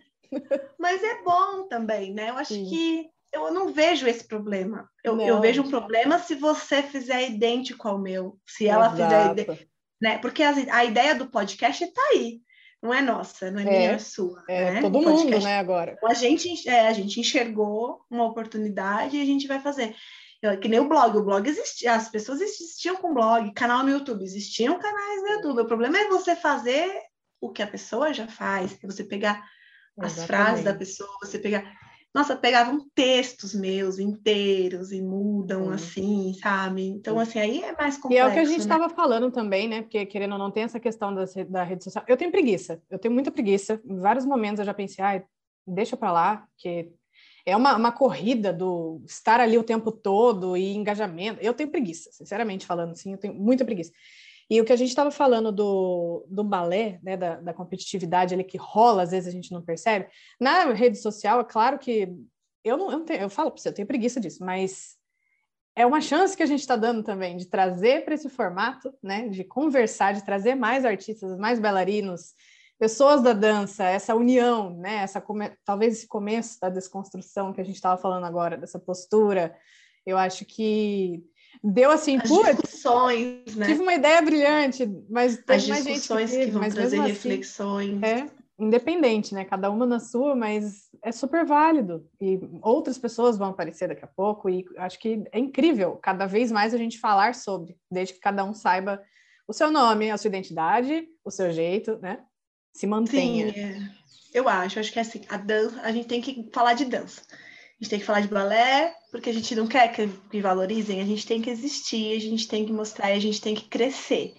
Mas é bom também, né? Eu acho Sim. que eu não vejo esse problema. Eu, eu, vejo um problema se você fizer idêntico ao meu, se ela Exato. fizer idêntico, né? Porque a, a ideia do podcast está aí. Não é nossa, não é, é minha, é sua. É né? todo mundo, né, agora. Então, a gente, é, a gente enxergou uma oportunidade e a gente vai fazer. Eu, que nem o blog, o blog existia, as pessoas existiam com blog, canal no YouTube, existiam canais no YouTube. O problema é você fazer o que a pessoa já faz, é você pegar as Exatamente. frases da pessoa, você pegar. Nossa, pegavam textos meus inteiros e mudam Sim. assim, sabe? Então, assim, aí é mais complexo. E é o que a gente estava né? falando também, né? Porque, querendo ou não, tem essa questão da, da rede social. Eu tenho preguiça, eu tenho muita preguiça. Em vários momentos eu já pensei, ah, deixa para lá, que é uma, uma corrida do estar ali o tempo todo e engajamento. Eu tenho preguiça, sinceramente falando assim, eu tenho muita preguiça. E o que a gente estava falando do, do balé, né, da, da competitividade ali que rola, às vezes a gente não percebe. Na rede social, é claro que eu não, eu, não tenho, eu falo para você, eu tenho preguiça disso, mas é uma chance que a gente está dando também de trazer para esse formato, né, de conversar, de trazer mais artistas, mais bailarinos, pessoas da dança, essa união, né, essa talvez esse começo da desconstrução que a gente estava falando agora, dessa postura, eu acho que deu assim, As discussões, né? Tive uma ideia brilhante, mas tem As mais discussões gente que, que vão trazer assim, reflexões. É, independente, né? Cada uma na sua, mas é super válido. E outras pessoas vão aparecer daqui a pouco, e acho que é incrível cada vez mais a gente falar sobre, desde que cada um saiba o seu nome, a sua identidade, o seu jeito, né? Se mantenha. Sim, é. eu acho, acho que é assim, a dança, a gente tem que falar de dança. A gente tem que falar de balé, porque a gente não quer que, que valorizem, a gente tem que existir, a gente tem que mostrar e a gente tem que crescer.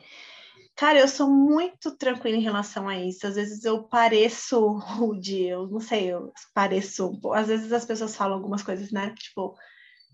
Cara, eu sou muito tranquila em relação a isso. Às vezes eu pareço rude, eu não sei, eu pareço. Às vezes as pessoas falam algumas coisas, né? Tipo,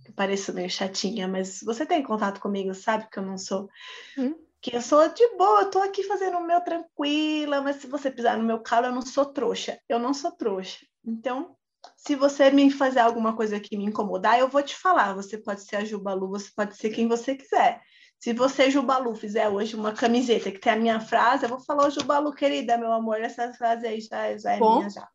eu pareço meio chatinha, mas você tem contato comigo, sabe que eu não sou. Hum. Que eu sou de boa, eu tô aqui fazendo o meu tranquila, mas se você pisar no meu calo, eu não sou trouxa. Eu não sou trouxa. Então, se você me fazer alguma coisa que me incomodar, eu vou te falar. Você pode ser a Jubalu, você pode ser quem você quiser. Se você, Jubalu, fizer hoje uma camiseta que tem a minha frase, eu vou falar, ô Jubalu, querida, meu amor, essa frase aí já, já é Bom, minha já.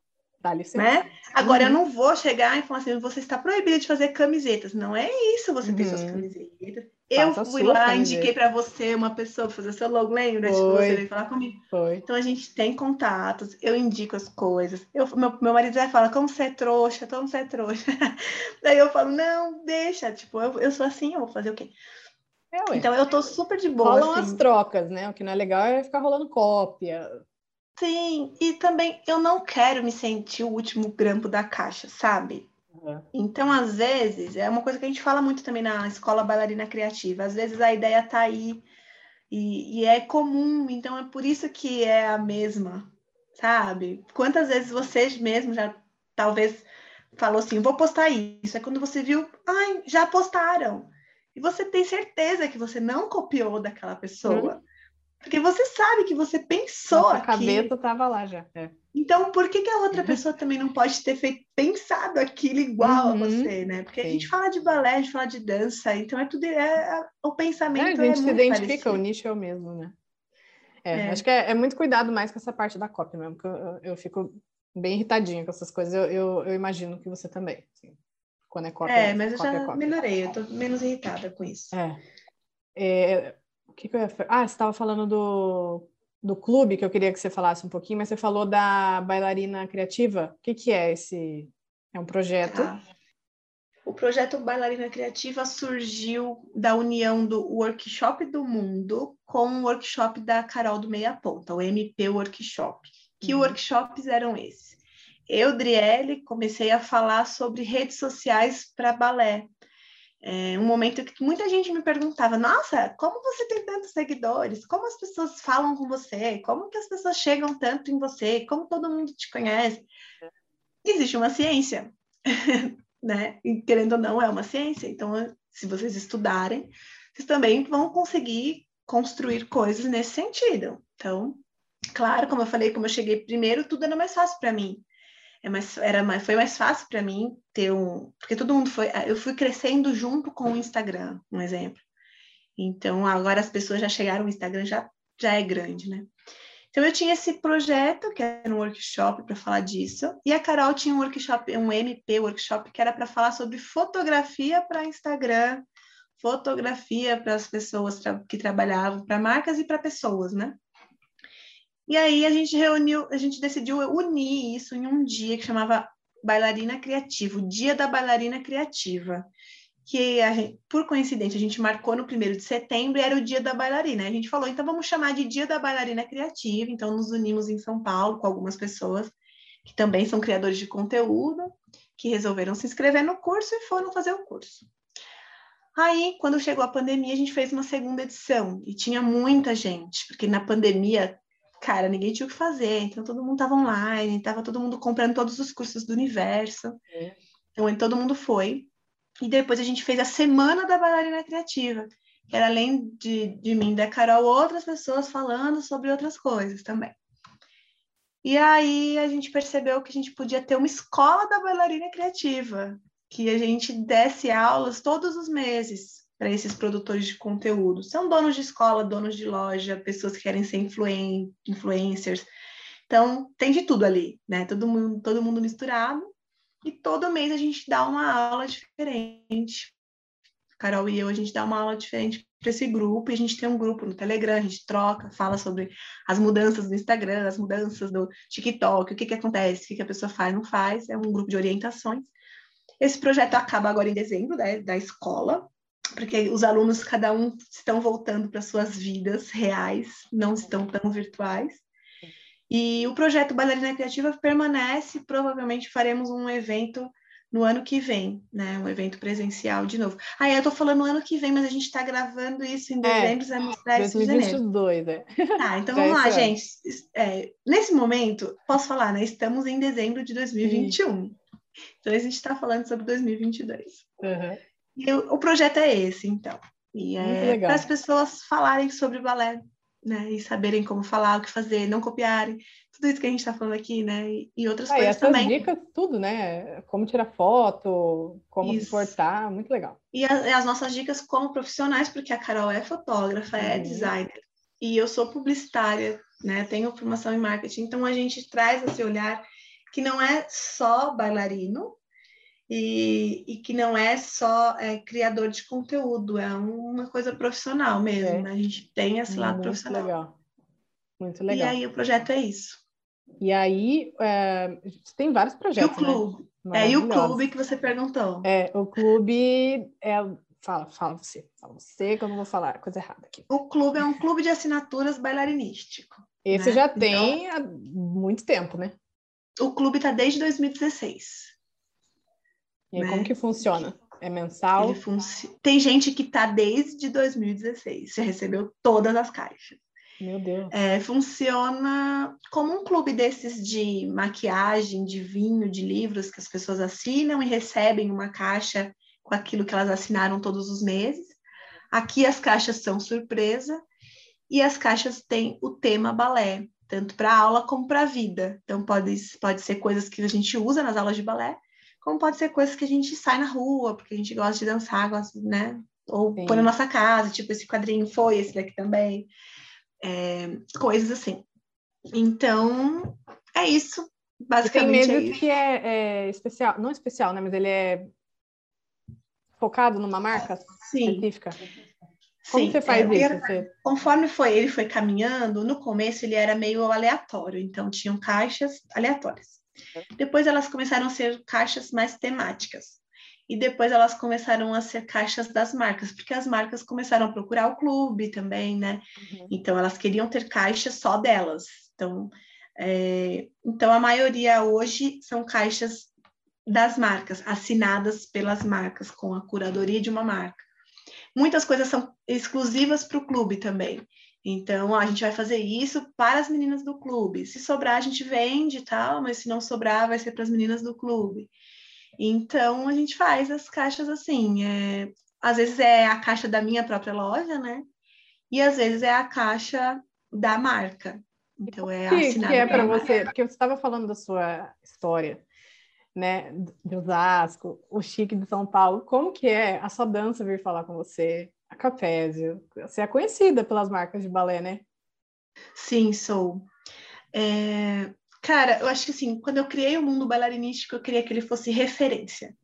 Né? Agora, uhum. eu não vou chegar e falar assim, você está proibida de fazer camisetas. Não é isso, você uhum. tem suas camisetas. Eu fui lá, camiseta. indiquei para você uma pessoa para fazer seu logo, lembra de você veio falar comigo? Foi. Então, a gente tem contatos, eu indico as coisas. Eu, meu, meu marido vai falar, como você é trouxa, como você é trouxa. Daí eu falo, não, deixa, tipo, eu, eu sou assim, eu vou fazer o quê? É, então eu tô super de boa. Rolam assim. as trocas, né? O que não é legal é ficar rolando cópia. Sim, e também eu não quero me sentir o último grampo da caixa, sabe? Uhum. Então, às vezes, é uma coisa que a gente fala muito também na escola bailarina criativa. Às vezes a ideia tá aí e, e é comum, então é por isso que é a mesma, sabe? Quantas vezes você mesmo já talvez falou assim, vou postar isso. É quando você viu, ai, já postaram. E você tem certeza que você não copiou daquela pessoa. Hum. Porque você sabe que você pensou A cabeça estava lá já. É. Então, por que, que a outra uhum. pessoa também não pode ter feito, pensado aquilo igual uhum. a você, né? Porque Sim. a gente fala de balé, a gente fala de dança, então é tudo. É, é o pensamento. É, a gente é se identifica, parecido. o nicho é o mesmo, né? É, é. acho que é, é, muito cuidado mais com essa parte da cópia mesmo, porque eu, eu, eu fico bem irritadinha com essas coisas. Eu, eu, eu imagino que você também. Assim quando é cópia. É, mas eu já cópia. melhorei, eu tô menos irritada com isso. É. é que, que eu ia Ah, você estava falando do, do clube, que eu queria que você falasse um pouquinho, mas você falou da bailarina criativa. O que, que é esse? É um projeto? Ah. O projeto Bailarina Criativa surgiu da união do Workshop do Mundo com o workshop da Carol do Meia Ponta, o MP Workshop. Que uhum. workshops eram esses? eu, Driele, comecei a falar sobre redes sociais para balé. É um momento que muita gente me perguntava: Nossa, como você tem tantos seguidores? Como as pessoas falam com você? Como que as pessoas chegam tanto em você? Como todo mundo te conhece? Existe uma ciência, né? E querendo ou não, é uma ciência. Então, se vocês estudarem, vocês também vão conseguir construir coisas nesse sentido. Então, claro, como eu falei, como eu cheguei primeiro, tudo era mais fácil para mim é mais, era mais, foi mais fácil para mim ter um. Porque todo mundo foi. Eu fui crescendo junto com o Instagram, um exemplo. Então, agora as pessoas já chegaram, o Instagram já, já é grande, né? Então, eu tinha esse projeto, que era um workshop para falar disso, e a Carol tinha um workshop, um MP workshop, que era para falar sobre fotografia para Instagram, fotografia para as pessoas que trabalhavam, para marcas e para pessoas, né? E aí a gente reuniu, a gente decidiu unir isso em um dia que chamava Bailarina Criativa, o Dia da Bailarina Criativa. Que gente, por coincidência a gente marcou no primeiro de setembro e era o dia da bailarina. A gente falou, então vamos chamar de Dia da Bailarina Criativa. Então nos unimos em São Paulo com algumas pessoas que também são criadores de conteúdo, que resolveram se inscrever no curso e foram fazer o curso. Aí, quando chegou a pandemia, a gente fez uma segunda edição e tinha muita gente, porque na pandemia cara, ninguém tinha o que fazer, então todo mundo estava online, estava todo mundo comprando todos os cursos do universo. É. Então, todo mundo foi. E depois a gente fez a Semana da Bailarina Criativa, que era além de, de mim da Carol, outras pessoas falando sobre outras coisas também. E aí a gente percebeu que a gente podia ter uma escola da bailarina criativa, que a gente desse aulas todos os meses para esses produtores de conteúdo. São donos de escola, donos de loja, pessoas que querem ser influen influencers. Então, tem de tudo ali, né? Todo mundo, todo mundo misturado. E todo mês a gente dá uma aula diferente. Carol e eu, a gente dá uma aula diferente para esse grupo, e a gente tem um grupo no Telegram, a gente troca, fala sobre as mudanças do Instagram, as mudanças do TikTok, o que, que acontece, o que, que a pessoa faz, não faz, é um grupo de orientações. Esse projeto acaba agora em dezembro, né, da escola, porque os alunos, cada um, estão voltando para suas vidas reais, não estão tão virtuais. E o projeto Bailarina Criativa permanece, provavelmente faremos um evento no ano que vem, né? Um evento presencial de novo. Ah, eu tô falando no ano que vem, mas a gente está gravando isso em é, dezembro, é, vai mostrar isso em janeiro. 2022, é. Tá, então vamos lá, gente. É, nesse momento, posso falar, né? Estamos em dezembro de 2021. Sim. Então a gente está falando sobre 2022. Uhum. E o, o projeto é esse, então. E é para as pessoas falarem sobre balé né? E saberem como falar, o que fazer, não copiarem, tudo isso que a gente está falando aqui, né? E, e outras ah, coisas e também. dicas, tudo, né? Como tirar foto, como isso. se portar, muito legal. E a, as nossas dicas como profissionais, porque a Carol é fotógrafa, é é designer, e eu sou publicitária, né? Tenho formação em marketing, então a gente traz esse olhar que não é só bailarino, e, e, que não é só é, criador de conteúdo, é uma coisa profissional mesmo, é. né? A gente tem esse lado Muito profissional. Legal. Muito legal. E aí o projeto é isso. E aí é, tem vários projetos. E o clube. Né? É, e o clube que você perguntou. É, o clube é. Fala, fala você, fala você que eu não vou falar coisa errada aqui. O clube é um clube de assinaturas bailarinístico. Esse né? já tem então, há muito tempo, né? O clube está desde 2016. E né? como que funciona? É mensal? Funci... Tem gente que está desde 2016, já recebeu todas as caixas. Meu Deus. É, funciona como um clube desses de maquiagem, de vinho, de livros que as pessoas assinam e recebem uma caixa com aquilo que elas assinaram todos os meses. Aqui as caixas são surpresa e as caixas têm o tema balé, tanto para aula como para a vida. Então pode, pode ser coisas que a gente usa nas aulas de balé, como pode ser coisas que a gente sai na rua, porque a gente gosta de dançar, gosta, né? Ou Sim. põe na nossa casa, tipo, esse quadrinho foi, esse daqui também. É, coisas assim. Então, é isso. Basicamente. tem mesmo é que é, é, especial, não especial, né? Mas ele é focado numa marca Sim. específica. Como Sim, você faz é, isso? Você... Conforme foi, ele foi caminhando, no começo ele era meio aleatório, então tinham caixas aleatórias. Depois elas começaram a ser caixas mais temáticas. E depois elas começaram a ser caixas das marcas, porque as marcas começaram a procurar o clube também, né? Uhum. Então elas queriam ter caixas só delas. Então, é... então a maioria hoje são caixas das marcas, assinadas pelas marcas, com a curadoria de uma marca. Muitas coisas são exclusivas para o clube também. Então, a gente vai fazer isso para as meninas do clube. Se sobrar, a gente vende e tal, mas se não sobrar, vai ser para as meninas do clube. Então, a gente faz as caixas assim. É... Às vezes é a caixa da minha própria loja, né? E às vezes é a caixa da marca. Então, é que, assinada. que é para você? Porque você estava falando da sua história, né? De Osasco, o chique de São Paulo. Como que é a sua dança vir falar com você? A. Você é conhecida pelas marcas de balé, né? Sim, sou. É... Cara, eu acho que assim, quando eu criei o mundo bailarinístico, eu queria que ele fosse referência,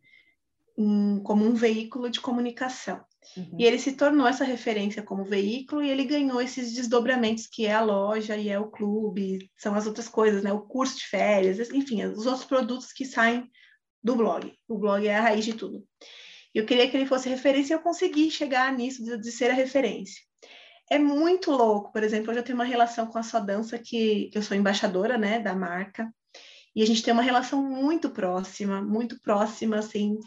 como um veículo de comunicação. Uhum. E ele se tornou essa referência como veículo e ele ganhou esses desdobramentos que é a loja e é o clube, são as outras coisas, né? O curso de férias, enfim, os outros produtos que saem do blog. O blog é a raiz de tudo. Eu queria que ele fosse referência e eu consegui chegar nisso de, de, ser a referência. É muito louco, por exemplo, eu já tenho uma relação com a sua dança que, que eu sou embaixadora, né, da marca, e a gente tem uma relação muito próxima, muito próxima, assim,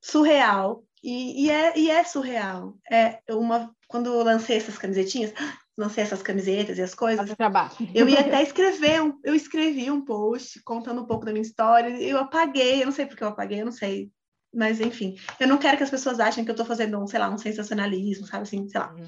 surreal. E, e, é, e é surreal. É uma, quando eu lancei essas camisetinhas, lancei essas camisetas e as coisas, trabalho. eu ia até escrever, um, eu escrevi um post contando um pouco da minha história, eu apaguei, eu não sei porque eu apaguei, eu não sei, mas enfim, eu não quero que as pessoas achem que eu estou fazendo, um, sei lá, um sensacionalismo, sabe assim, sei lá. Uhum.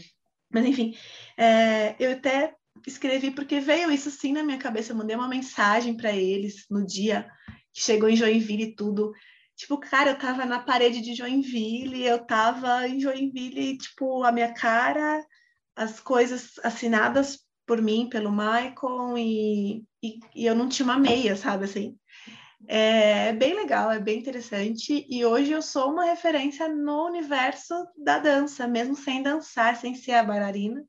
Mas enfim, é, eu até escrevi porque veio isso sim na minha cabeça, eu mandei uma mensagem para eles no dia que chegou em Joinville e tudo. Tipo, cara, eu tava na parede de Joinville, eu tava em Joinville, tipo, a minha cara, as coisas assinadas por mim, pelo Michael, e, e, e eu não tinha uma meia, sabe, assim. É bem legal, é bem interessante, e hoje eu sou uma referência no universo da dança, mesmo sem dançar, sem ser a bailarina,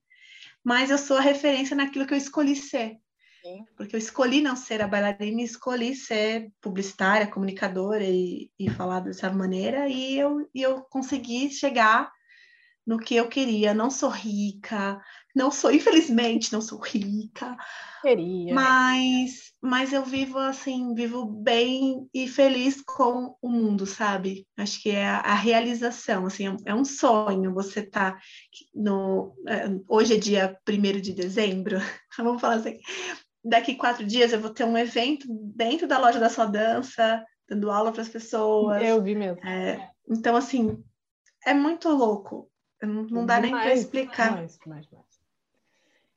mas eu sou a referência naquilo que eu escolhi ser. Porque eu escolhi não ser a bailarina, escolhi ser publicitária, comunicadora e, e falar dessa maneira, e eu, e eu consegui chegar no que eu queria. Não sou rica, não sou, infelizmente, não sou rica. Queria. Mas, mas eu vivo assim, vivo bem e feliz com o mundo, sabe? Acho que é a, a realização, assim, é, é um sonho você tá no... É, hoje é dia 1 de dezembro, vamos falar assim, daqui quatro dias eu vou ter um evento dentro da loja da sua dança, dando aula para as pessoas. Eu vi mesmo. É, então, assim, é muito louco. Não, não dá demais, nem para explicar. Demais, demais, demais.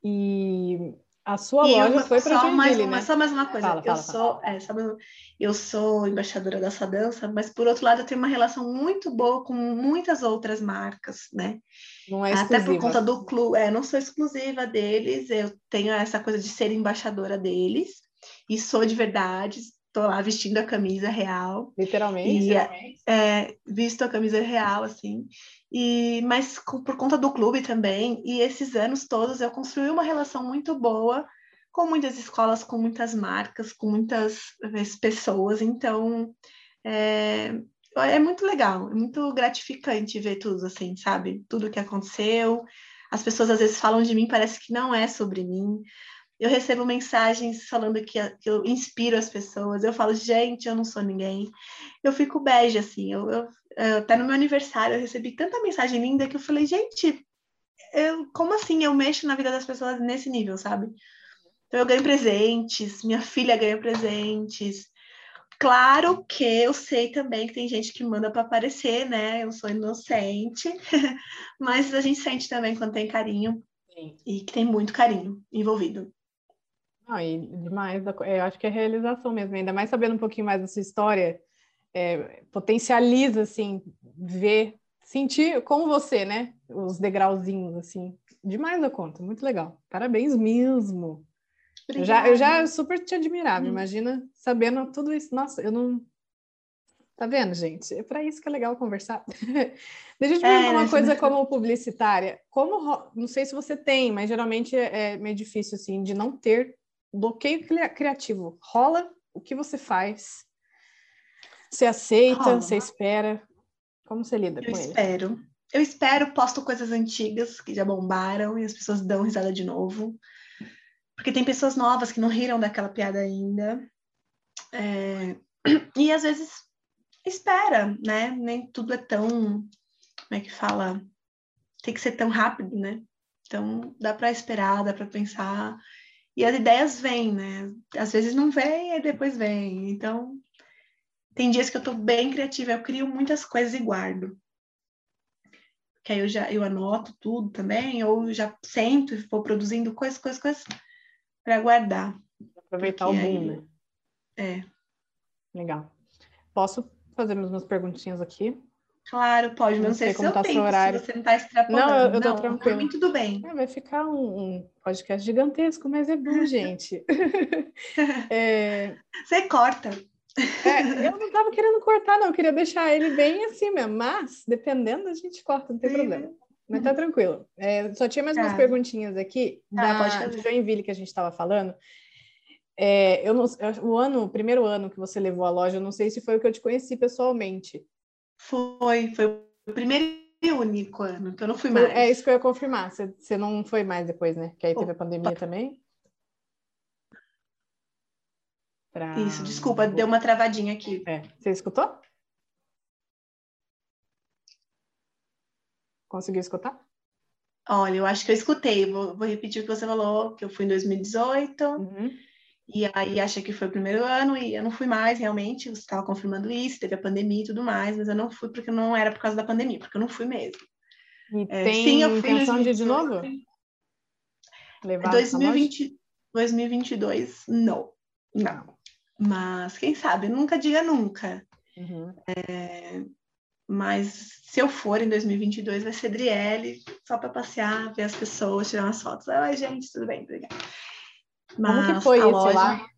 E a sua e loja foi para Joinville, mais uma, né? Só mais uma coisa. Fala, eu, fala, sou, fala. É, eu sou embaixadora dessa dança, mas por outro lado eu tenho uma relação muito boa com muitas outras marcas, né? Não é exclusiva. Até por conta do clube, é, não sou exclusiva deles, eu tenho essa coisa de ser embaixadora deles, e sou de verdade, estou lá vestindo a camisa real. Literalmente. E, é, visto a camisa real, assim. E, mas com, por conta do clube também, e esses anos todos eu construí uma relação muito boa com muitas escolas, com muitas marcas, com muitas vezes, pessoas, então é, é muito legal, é muito gratificante ver tudo assim, sabe? Tudo que aconteceu. As pessoas às vezes falam de mim, parece que não é sobre mim. Eu recebo mensagens falando que, que eu inspiro as pessoas. Eu falo, gente, eu não sou ninguém. Eu fico bege, assim. Eu, eu, até no meu aniversário eu recebi tanta mensagem linda que eu falei, gente, eu, como assim eu mexo na vida das pessoas nesse nível, sabe? Então eu ganho presentes, minha filha ganha presentes. Claro que eu sei também que tem gente que manda para aparecer, né? Eu sou inocente, mas a gente sente também quando tem carinho Sim. e que tem muito carinho envolvido. Ah, e demais, eu acho que é realização mesmo, ainda mais sabendo um pouquinho mais da sua história, é, potencializa, assim, ver, sentir como você, né? Os degrauzinhos, assim, demais da conta, muito legal. Parabéns mesmo. Eu já, eu já super te admirava, hum. imagina sabendo tudo isso. Nossa, eu não. Tá vendo, gente? É para isso que é legal conversar. Deixa eu te perguntar é, uma coisa como publicitária. Como, não sei se você tem, mas geralmente é, é meio difícil, assim, de não ter bloqueio criativo. Rola o que você faz? Você aceita? Rola. Você espera? Como você lida eu com ele? Eu espero. Eu espero, posto coisas antigas que já bombaram e as pessoas dão risada de novo. Porque tem pessoas novas que não riram daquela piada ainda. É... E às vezes espera, né? Nem tudo é tão. Como é que fala? Tem que ser tão rápido, né? Então dá para esperar, dá para pensar. E as ideias vêm, né? Às vezes não vem e depois vem. Então, tem dias que eu estou bem criativa, eu crio muitas coisas e guardo. Que aí eu já eu anoto tudo também, ou já sento e vou produzindo coisas, coisas, coisas para guardar. Aproveitar o boom, né? É. Legal. Posso fazer umas perguntinhas aqui? Claro, pode, não, não sei, sei como se tá seu horário. se você não está extrapolando. Não, eu, eu tô não, tranquilo. Mim, tudo bem. É, vai ficar um, um, podcast gigantesco, mas é bom, gente. é... Você corta. É, eu não estava querendo cortar, não. Eu queria deixar ele bem assim mesmo. Mas, dependendo, a gente corta, não tem Sim. problema. Mas tá tranquilo. É, só tinha mais umas tá. perguntinhas aqui tá, da Joinville que a gente estava falando. É, eu não, o ano, o primeiro ano que você levou a loja, eu não sei se foi o que eu te conheci pessoalmente. Foi, foi o primeiro e único ano, que eu não fui mais. É isso que eu ia confirmar. Você, você não foi mais depois, né? Que aí teve a pandemia também. Pra... Isso, desculpa, deu uma travadinha aqui. É. Você escutou? Conseguiu escutar? Olha, eu acho que eu escutei, vou, vou repetir o que você falou, que eu fui em 2018, uhum. E aí achei que foi o primeiro ano, e eu não fui mais realmente, você estava confirmando isso, teve a pandemia e tudo mais, mas eu não fui porque não era por causa da pandemia, porque eu não fui mesmo. E é, tem sim, eu fui intenção de ir de novo? Levar 2020, 2022, não. Não. Mas quem sabe, nunca diga nunca. Uhum. É, mas se eu for em 2022, vai ser Driele, só para passear, ver as pessoas, tirar umas fotos. Ai, gente, tudo bem, obrigada. Mas Como que foi isso loja... lá?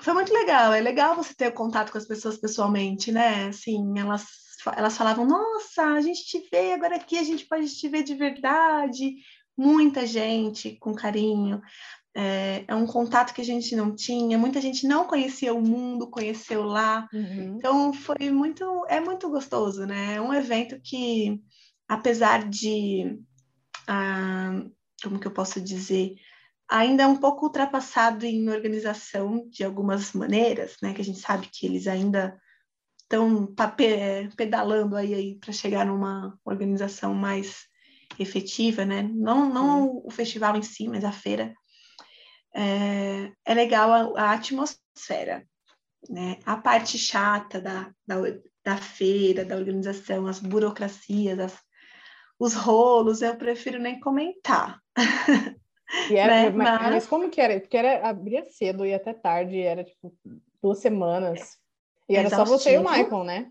Foi muito legal. É legal você ter contato com as pessoas pessoalmente, né? Assim, elas, elas falavam, nossa, a gente te vê agora aqui, a gente pode te ver de verdade. Muita gente com carinho. É, é, um contato que a gente não tinha, muita gente não conhecia o mundo, conheceu lá. Uhum. Então foi muito, é muito gostoso, né? É um evento que, apesar de, ah, como que eu posso dizer, ainda é um pouco ultrapassado em organização de algumas maneiras, né? Que a gente sabe que eles ainda estão pedalando aí, aí para chegar numa organização mais efetiva, né? Não, não o festival em si, mas a feira é, é legal a, a, atmosfera, né? A parte chata da, da, da feira, da organização, as burocracias, as, os rolos, eu prefiro nem comentar. E era, né? mas, mas... como que era? Porque era, abria cedo e até tarde, era tipo duas semanas. E era só você e o Michael, né?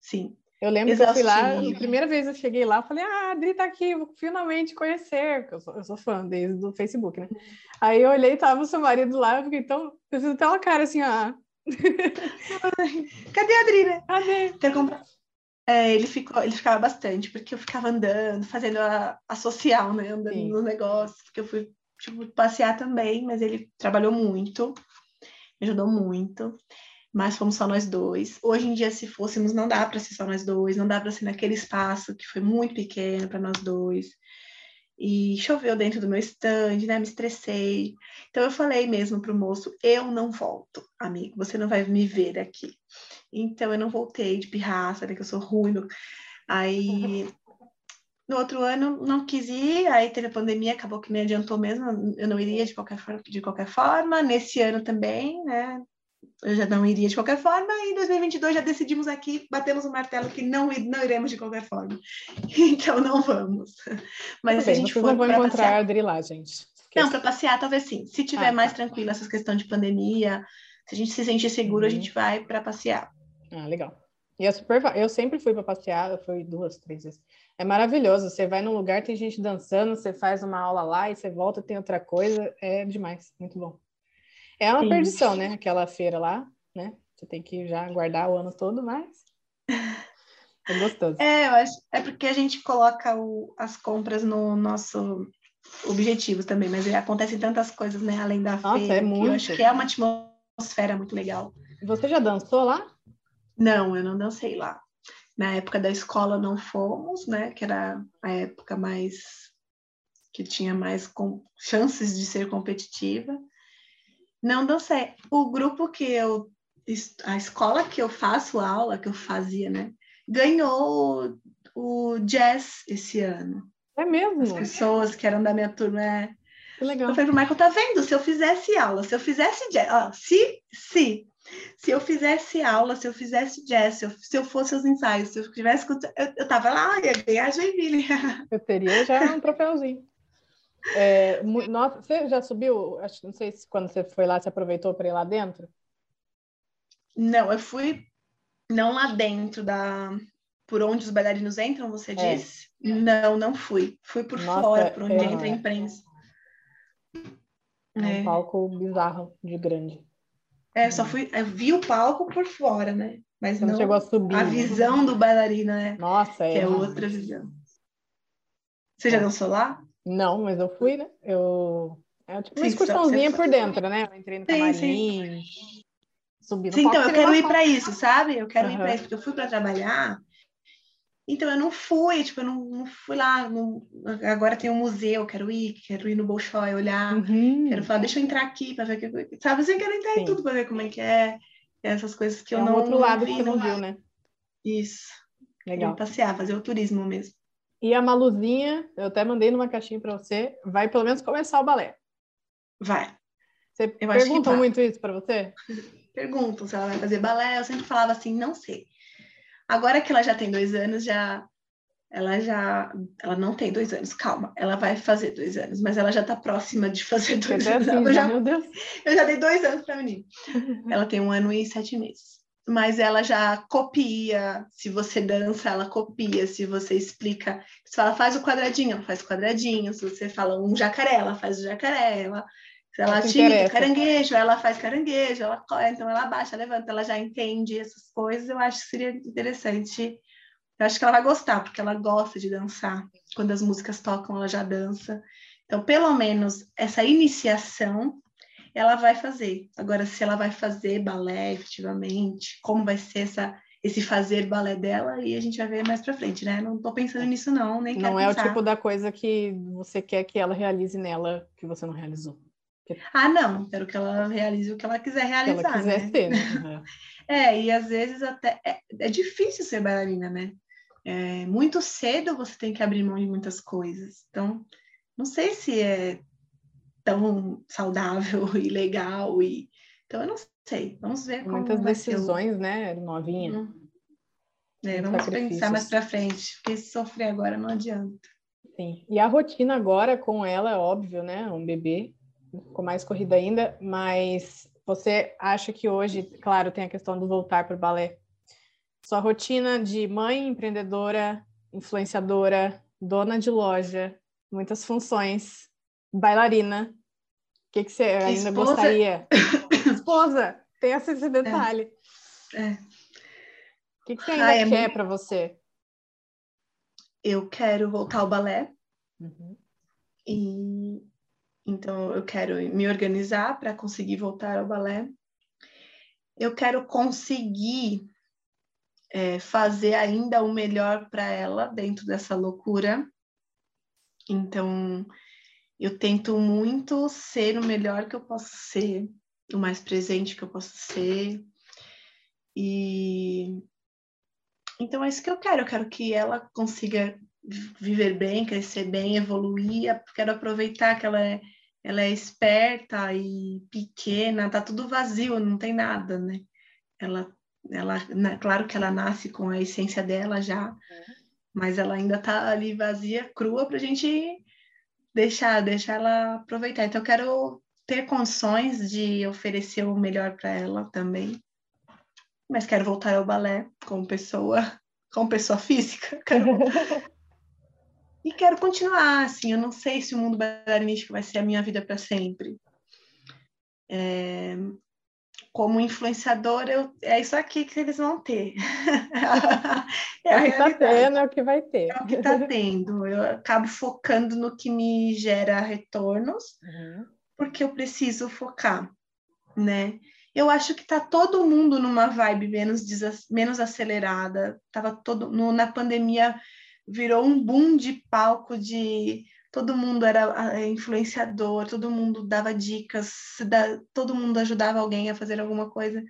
Sim. Eu lembro Exaustivo. que eu fui lá, a primeira vez eu cheguei lá, eu falei, ah, a Adri tá aqui, vou finalmente conhecer, eu sou, eu sou fã desde o Facebook, né? Aí eu olhei, tava o seu marido lá, eu fiquei tão, preciso ter uma cara assim, ah. Cadê a Adri, né? Cadê? É, ele, ficou, ele ficava bastante, porque eu ficava andando, fazendo a, a social, né? Andando Sim. no negócio, porque eu fui tipo, passear também, mas ele trabalhou muito, me ajudou muito mas fomos só nós dois. Hoje em dia, se fôssemos, não dá para ser só nós dois, não dá para ser naquele espaço que foi muito pequeno para nós dois. E choveu dentro do meu stand, né? Me estressei. Então eu falei mesmo pro moço: eu não volto, amigo, você não vai me ver aqui. Então eu não voltei de pirraça, né? Que eu sou ruim. Aí no outro ano não quis ir, aí teve a pandemia, acabou que me adiantou mesmo, eu não iria de qualquer, de qualquer forma. Nesse ano também, né? eu já não iria de qualquer forma, e em 2022 já decidimos aqui, batemos o martelo que não, não iremos de qualquer forma. Então não vamos. Mas Tudo se bem, a gente for não vão encontrar passear... a Adri lá, gente. Não, para passear talvez sim. Se tiver ah, mais tá. tranquilo essa questão de pandemia, se a gente se sentir seguro, uhum. a gente vai para passear. Ah, legal. E é super, eu sempre fui para passear, eu fui duas, três vezes. É maravilhoso. Você vai num lugar, tem gente dançando, você faz uma aula lá e você volta, tem outra coisa. É demais, muito bom. É uma Sim. perdição, né? Aquela feira lá, né? Você tem que já guardar o ano todo, mas é gostoso. É, eu acho, é porque a gente coloca o, as compras no nosso objetivo também, mas acontecem tantas coisas, né? Além da Nossa, feira. É muito. Eu acho que é uma atmosfera muito legal. Você já dançou lá? Não, eu não dancei lá. Na época da escola não fomos, né? Que era a época mais que tinha mais com, chances de ser competitiva. Não certo. O grupo que eu. A escola que eu faço aula, que eu fazia, né? Ganhou o jazz esse ano. É mesmo? As pessoas que eram da minha turma. É... Que legal. Eu falei pro Michael, tá vendo? Se eu fizesse aula, se eu fizesse jazz, ó, se, se, se eu fizesse aula, se eu fizesse jazz, se eu, se eu fosse os ensaios, se eu tivesse, eu, eu tava lá, ia ganhar Joinville. Eu teria já um troféuzinho. É, nossa, você já subiu? Acho, não sei se quando você foi lá, você aproveitou para ir lá dentro? Não, eu fui não lá dentro da por onde os bailarinos entram, você é. disse? Não, não fui. Fui por nossa, fora, por onde é... entra a imprensa. É um é. palco bizarro de grande. É, só fui, eu vi o palco por fora, né? Mas você não, chegou a subir. A visão do bailarino, né? Nossa, é. Que é outra visão. Você já dançou lá? Não, mas eu fui, né? Eu. É tipo uma sim, excursãozinha por dentro, né? Eu entrei no camarim, sim, sim. subi no sim, Então, eu quero ir para isso, sabe? Eu quero uhum. ir para isso, porque eu fui para trabalhar. Então, eu não fui, tipo, eu não, não fui lá. Agora tem um museu, quero ir, quero ir no Bolshoi olhar, uhum. quero falar, deixa eu entrar aqui para ver o que. Sabe, assim, quero entrar em tudo para ver como é que é. Essas coisas que é eu não. outro lado que você não viu, né? Isso. Legal. passear, fazer o turismo mesmo. E a Maluzinha, eu até mandei numa caixinha para você, vai pelo menos começar o balé. Vai. Você pergunta muito isso para você? Perguntam se ela vai fazer balé. Eu sempre falava assim, não sei. Agora que ela já tem dois anos, já ela já ela não tem dois anos, calma, ela vai fazer dois anos, mas ela já está próxima de fazer dois anos. Assim, eu, já, Deus. eu já dei dois anos para a menina. ela tem um ano e sete meses. Mas ela já copia, se você dança, ela copia, se você explica, se fala faz o quadradinho, ela faz o quadradinho, se você fala um jacaré, ela faz o jacaré, ela, se ela tira caranguejo, ela faz caranguejo, ela então ela baixa, levanta, ela já entende essas coisas, eu acho que seria interessante eu acho que ela vai gostar, porque ela gosta de dançar. Quando as músicas tocam, ela já dança. Então, pelo menos essa iniciação ela vai fazer. Agora, se ela vai fazer balé efetivamente, como vai ser essa, esse fazer balé dela, e a gente vai ver mais para frente, né? Não estou pensando nisso, não, nem Não é pensar. o tipo da coisa que você quer que ela realize nela, que você não realizou. Ah, não, quero que ela realize o que ela quiser realizar. Que ela quiser né? ser, né? é, e às vezes até é, é difícil ser bailarina, né? é, muito cedo você tem que abrir mão de muitas coisas. Então, não sei se é tão saudável e legal. E... Então, eu não sei. Vamos ver como Muitas decisões, o... né, novinha. Hum. É, vamos pensar mais para frente, porque se sofrer agora não adianta. Sim. E a rotina agora com ela, é óbvio, né? Um bebê, com mais corrida ainda, mas você acha que hoje, claro, tem a questão do voltar para o balé, sua rotina de mãe empreendedora, influenciadora, dona de loja, muitas funções, bailarina. O que, que você ainda Esposa... gostaria? Esposa, tem esse detalhe. É. é. O que, que você ainda Ai, é quer é para você? Eu quero voltar ao balé. Uhum. E então eu quero me organizar para conseguir voltar ao balé. Eu quero conseguir é, fazer ainda o melhor para ela dentro dessa loucura. Então, eu tento muito ser o melhor que eu posso ser, o mais presente que eu posso ser. E então é isso que eu quero. Eu quero que ela consiga viver bem, crescer bem, evoluir. Quero aproveitar que ela é, ela é esperta e pequena, tá tudo vazio, não tem nada, né? Ela ela, né, claro que ela nasce com a essência dela já, mas ela ainda está ali vazia, crua, para a gente deixar, deixar ela aproveitar. Então, eu quero ter condições de oferecer o melhor para ela também, mas quero voltar ao balé como pessoa, como pessoa física. Quero... e quero continuar, assim, eu não sei se o mundo bailarinístico vai ser a minha vida para sempre. É, como influenciador, eu, é isso aqui que eles vão ter. é, o que está tendo, é o que vai ter. É o que está tendo. Eu acabo focando no que me gera retornos, uhum. porque eu preciso focar, né? Eu acho que está todo mundo numa vibe menos, menos acelerada. Tava todo no, na pandemia virou um boom de palco de todo mundo era é, influenciador, todo mundo dava dicas, todo mundo ajudava alguém a fazer alguma coisa.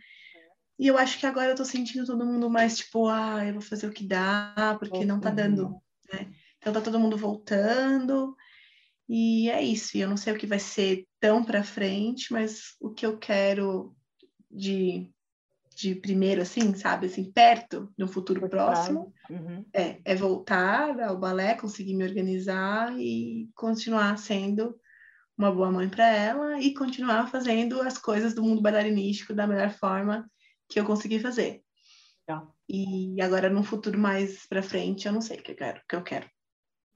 E eu acho que agora eu tô sentindo todo mundo mais tipo, ah, eu vou fazer o que dá, porque não tá dando, né? Então tá todo mundo voltando. E é isso. E eu não sei o que vai ser tão para frente, mas o que eu quero de de primeiro, assim, sabe, assim, perto, no futuro próximo, uhum. é, é voltar ao balé, conseguir me organizar e continuar sendo uma boa mãe para ela e continuar fazendo as coisas do mundo bailarinístico da melhor forma que eu consegui fazer. Tá. E agora, num futuro mais para frente, eu não sei o que eu quero. Que eu quero.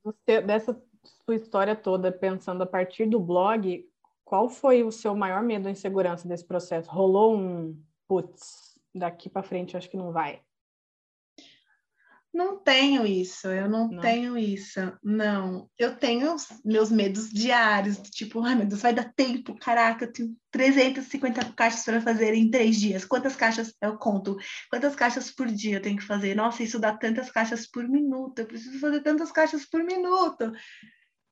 Você, dessa sua história toda, pensando a partir do blog, qual foi o seu maior medo ou insegurança desse processo? Rolou um putz, daqui para frente acho que não vai? Não tenho isso, eu não, não, tenho isso, não. Eu tenho meus medos diários, tipo, ai meu Deus, vai dar tempo, caraca, eu tenho 350 caixas para fazer em três dias. Quantas caixas eu conto? Quantas caixas por dia eu tenho que fazer? Nossa, isso dá tantas caixas por minuto, eu preciso fazer tantas caixas por minuto.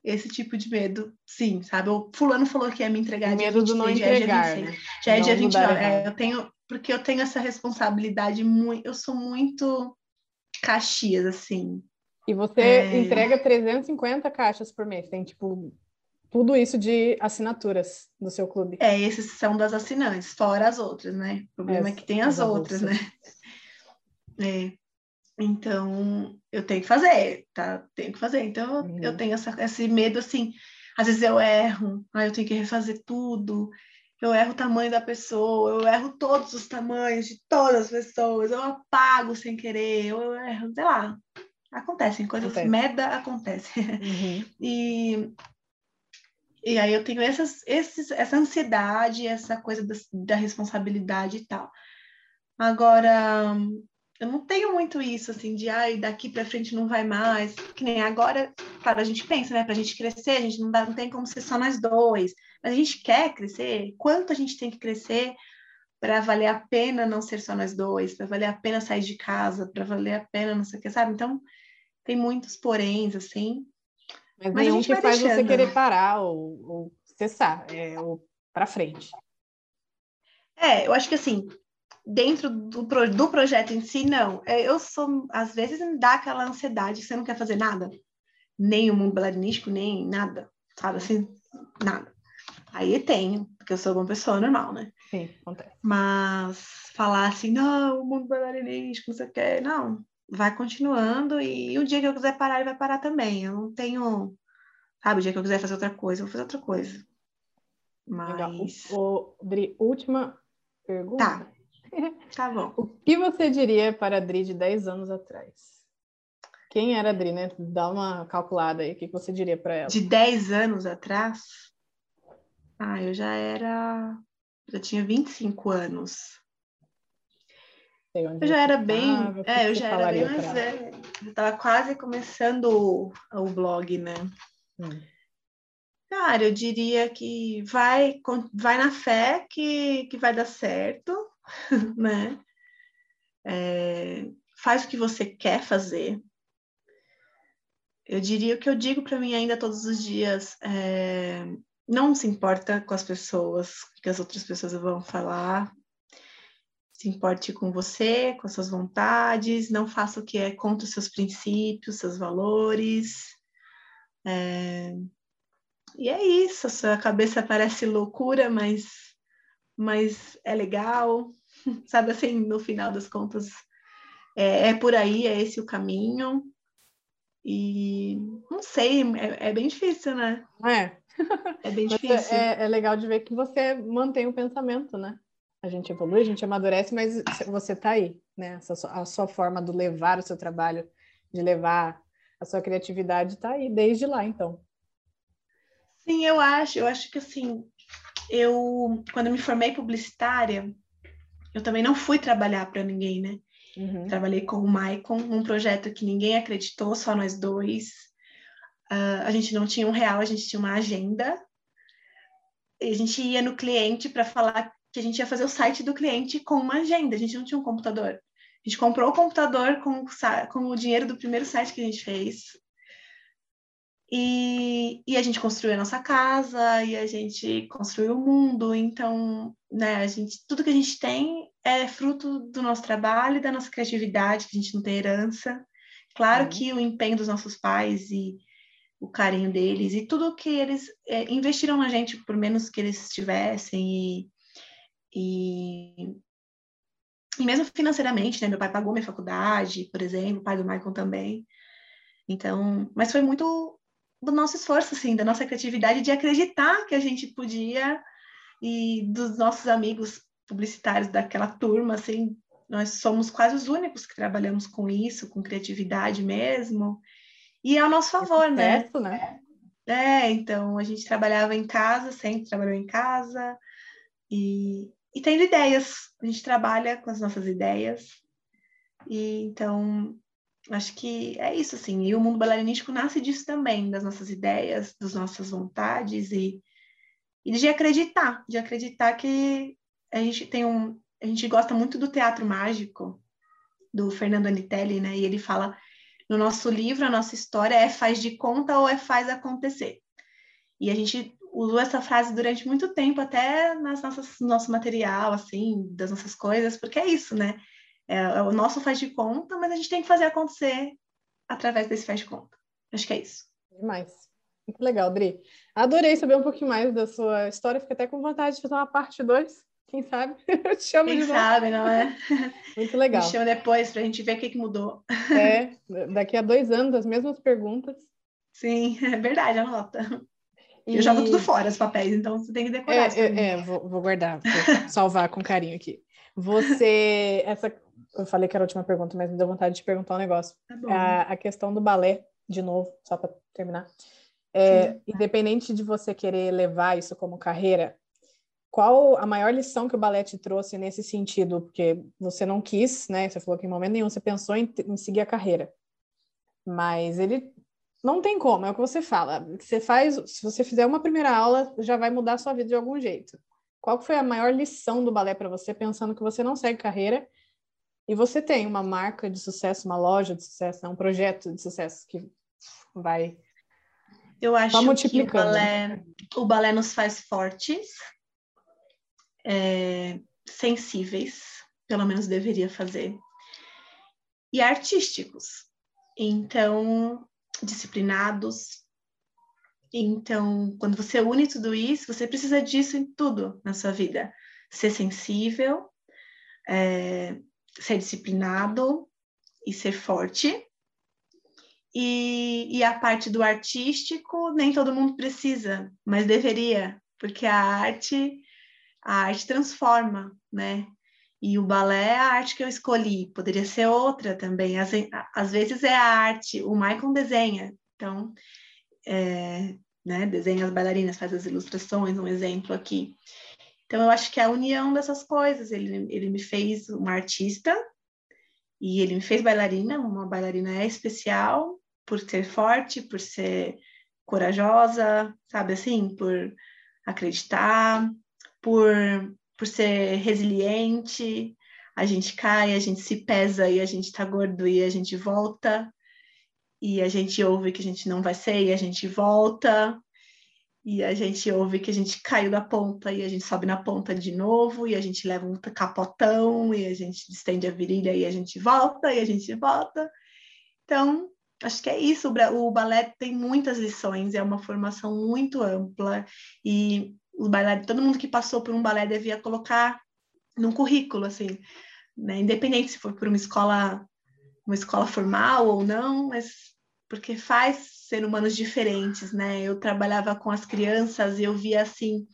Esse tipo de medo, sim, sabe? O fulano falou que ia me entregar o medo do não entregar, já é dia 26, né? já é dia 29. É, eu tenho porque eu tenho essa responsabilidade muito, eu sou muito Caxias assim. E você é... entrega 350 caixas por mês. Tem, tipo, tudo isso de assinaturas do seu clube. É, esses são das assinantes, fora as outras, né? O problema é, é que tem as, as outras, né? É. Então, eu tenho que fazer, tá? Tenho que fazer. Então, uhum. eu tenho essa, esse medo, assim, às vezes eu erro, aí eu tenho que refazer tudo, eu erro o tamanho da pessoa, eu erro todos os tamanhos de todas as pessoas, eu apago sem querer, eu erro, sei lá. Acontecem coisas, Acontece. merda acontece. Uhum. e, e aí eu tenho essas, esses, essa ansiedade, essa coisa da, da responsabilidade e tal. Agora, eu não tenho muito isso, assim, de ai, daqui para frente não vai mais. Que nem agora, claro, a gente pensa, né? Para a gente crescer, a gente não, dá, não tem como ser só nós dois. Mas a gente quer crescer. Quanto a gente tem que crescer para valer a pena não ser só nós dois, para valer a pena sair de casa, para valer a pena não sei o que, sabe? Então, tem muitos poréns, assim. Mas, mas nenhum que faz deixando. você querer parar ou, ou cessar, é, ou para frente. É, eu acho que assim, dentro do, do projeto em si, não. É, eu sou, às vezes, me dá aquela ansiedade, você não quer fazer nada, nem o mundo bailarinístico, nem nada, sabe assim, nada. Aí tenho, porque eu sou uma pessoa normal, né? Sim, acontece. Mas falar assim, não, o mundo bailarinístico, não sei o que, não. Vai continuando e o dia que eu quiser parar, ele vai parar também. Eu não tenho, sabe, o dia que eu quiser fazer outra coisa, eu vou fazer outra coisa. Mas... Legal. O, o, Dri, última pergunta. Tá. Tá bom. O que você diria para a Dri de 10 anos atrás? Quem era a Dri, né? Dá uma calculada aí. O que você diria para ela? De 10 anos atrás? Ah, eu já era. Já tinha 25 anos. Eu já era bem. é, eu já era bem mais velha. Eu estava quase começando o, o blog, né? Hum. Cara, eu diria que vai, vai na fé que, que vai dar certo. né? É, faz o que você quer fazer. Eu diria o que eu digo para mim ainda todos os dias. É, não se importa com as pessoas, que as outras pessoas vão falar. Se importe com você, com as suas vontades. Não faça o que é contra os seus princípios, seus valores. É, e é isso. A sua cabeça parece loucura, mas mas é legal, sabe assim, no final das contas, é, é por aí, é esse o caminho. E não sei, é, é bem difícil, né? É. É bem é, difícil. É, é legal de ver que você mantém o pensamento, né? A gente evolui, a gente amadurece, mas você tá aí, né? A sua forma de levar o seu trabalho, de levar a sua criatividade tá aí desde lá, então. Sim, eu acho. Eu acho que assim, eu, quando eu me formei publicitária, eu também não fui trabalhar para ninguém, né? Uhum. Trabalhei com o Maicon, um projeto que ninguém acreditou, só nós dois. Uh, a gente não tinha um real, a gente tinha uma agenda. E a gente ia no cliente para falar que a gente ia fazer o site do cliente com uma agenda. A gente não tinha um computador. A gente comprou o computador com, com o dinheiro do primeiro site que a gente fez. E, e, a gente construiu a nossa casa e a gente construiu o mundo. Então, né, a gente, tudo que a gente tem é fruto do nosso trabalho e da nossa criatividade, que a gente não tem herança. Claro uhum. que o empenho dos nossos pais e o carinho deles e tudo que eles é, investiram na gente, por menos que eles tivessem, e, e, e mesmo financeiramente, né? Meu pai pagou minha faculdade, por exemplo, o pai do Michael também. Então, mas foi muito do nosso esforço, assim, da nossa criatividade de acreditar que a gente podia e dos nossos amigos publicitários daquela turma, assim, nós somos quase os únicos que trabalhamos com isso, com criatividade mesmo, e é ao nosso favor, né? né? É, então a gente trabalhava em casa, sempre trabalhou em casa, e, e tendo ideias, a gente trabalha com as nossas ideias, e então acho que é isso, assim. E o mundo bailarinístico nasce disso também, das nossas ideias, das nossas vontades e, e de acreditar, de acreditar que a gente tem um. A gente gosta muito do teatro mágico, do Fernando Anitelli, né? E ele fala no nosso livro, a nossa história é faz de conta ou é faz acontecer. E a gente usou essa frase durante muito tempo, até nas nossas, no nosso material, assim, das nossas coisas, porque é isso, né? É, é, o nosso faz de conta, mas a gente tem que fazer acontecer. através desse faz de conta. Acho que é isso. Demais. Muito legal, Dri. Adorei saber um pouquinho mais da sua história. Fiquei até com vontade de fazer uma parte 2. Quem sabe? Eu te chamo Quem de novo. sabe, não é? Muito legal. Me chama depois pra gente ver o que, que mudou. É, daqui a dois anos, as mesmas perguntas. Sim, é verdade, anota. E... Eu jogo tudo fora, os papéis, então você tem que decorar. É, é, é vou, vou, guardar, vou salvar com carinho aqui. Você, essa, eu falei que era a última pergunta, mas me deu vontade de perguntar um negócio. Tá. A, a questão do balé, de novo, só para terminar. É, independente de você querer levar isso como carreira, qual a maior lição que o balé te trouxe nesse sentido? Porque você não quis, né? Você falou que em momento nenhum você pensou em, em seguir a carreira. Mas ele não tem como, é o que você fala. Você faz, se você fizer uma primeira aula, já vai mudar a sua vida de algum jeito. Qual foi a maior lição do balé para você, pensando que você não segue carreira e você tem uma marca de sucesso, uma loja de sucesso, né? um projeto de sucesso que vai eu acho que o balé, o balé nos faz fortes, é, sensíveis, pelo menos deveria fazer, e artísticos. Então, disciplinados. Então, quando você une tudo isso, você precisa disso em tudo na sua vida. Ser sensível, é, ser disciplinado e ser forte. E, e, a parte do artístico, nem todo mundo precisa, mas deveria, porque a arte, a arte transforma, né? E o balé é a arte que eu escolhi, poderia ser outra também. Às, às vezes é a arte, o Michael desenha, então, é, né, desenha as bailarinas, faz as ilustrações, um exemplo aqui. Então, eu acho que é a união dessas coisas, ele, ele me fez uma artista, e ele me fez bailarina, uma bailarina é especial, por ser forte, por ser corajosa, sabe assim, por acreditar, por, por ser resiliente. A gente cai, a gente se pesa e a gente tá gordo e a gente volta. E a gente ouve que a gente não vai ser e a gente volta. E a gente ouve que a gente caiu da ponta e a gente sobe na ponta de novo, e a gente leva um capotão, e a gente estende a virilha e a gente volta, e a gente volta. Então, acho que é isso. O balé tem muitas lições, é uma formação muito ampla e o balé, todo mundo que passou por um balé devia colocar num currículo, assim, né? Independente se for por uma escola, uma escola formal ou não, mas porque faz ser humanos diferentes, né? Eu trabalhava com as crianças e eu via assim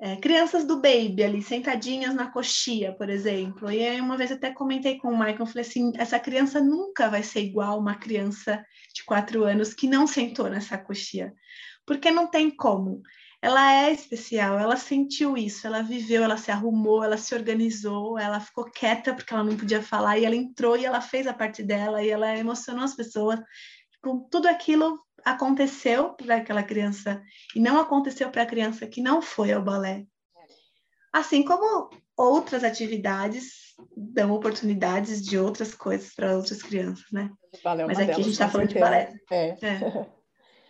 é, crianças do baby ali, sentadinhas na coxia, por exemplo. E aí uma vez até comentei com o Michael, falei assim, essa criança nunca vai ser igual uma criança de quatro anos que não sentou nessa coxia, porque não tem como. Ela é especial, ela sentiu isso, ela viveu, ela se arrumou, ela se organizou, ela ficou quieta porque ela não podia falar, e ela entrou e ela fez a parte dela, e ela emocionou as pessoas. Com tudo aquilo aconteceu para aquela criança e não aconteceu para a criança que não foi ao balé. Assim como outras atividades dão oportunidades de outras coisas para outras crianças, né? Valeu, Mas aqui a gente está falando de balé. É. é.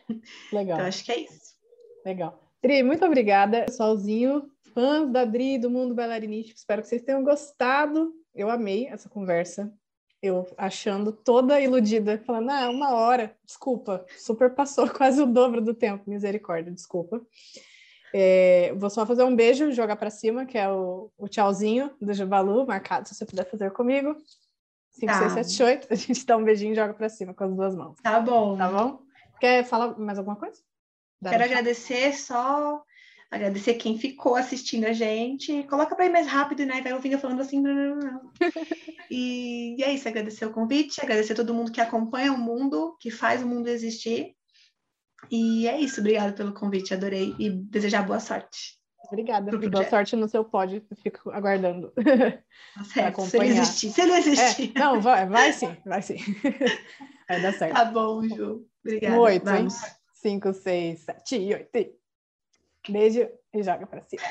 Legal. Então, acho que é isso. Legal. Dri, muito obrigada, pessoalzinho. Fãs da Dri, do Mundo Bailarinístico, espero que vocês tenham gostado. Eu amei essa conversa eu achando toda iludida, falando, ah, uma hora, desculpa, super passou quase o dobro do tempo, misericórdia, desculpa. É, vou só fazer um beijo, jogar para cima, que é o, o tchauzinho do Jubalu, marcado, se você puder fazer comigo. 5, 6, 7, 8, a gente dá um beijinho e joga para cima com as duas mãos. Tá bom. Tá bom? Quer falar mais alguma coisa? Dá Quero agradecer só agradecer quem ficou assistindo a gente. Coloca para ir mais rápido, né? Vai ouvindo falando assim. E, e é isso, agradecer o convite, agradecer todo mundo que acompanha o mundo, que faz o mundo existir. E é isso, obrigada pelo convite, adorei e desejar boa sorte. Obrigada, boa sorte no seu pódio, fico aguardando. Tá certo, se ele existir, se ele existir. É, não, vai, vai sim, vai sim. Vai dar certo. Tá bom, Ju. Obrigada. Oito, Vamos. hein? Cinco, seis, sete, oito. Beijo e joga pra cima.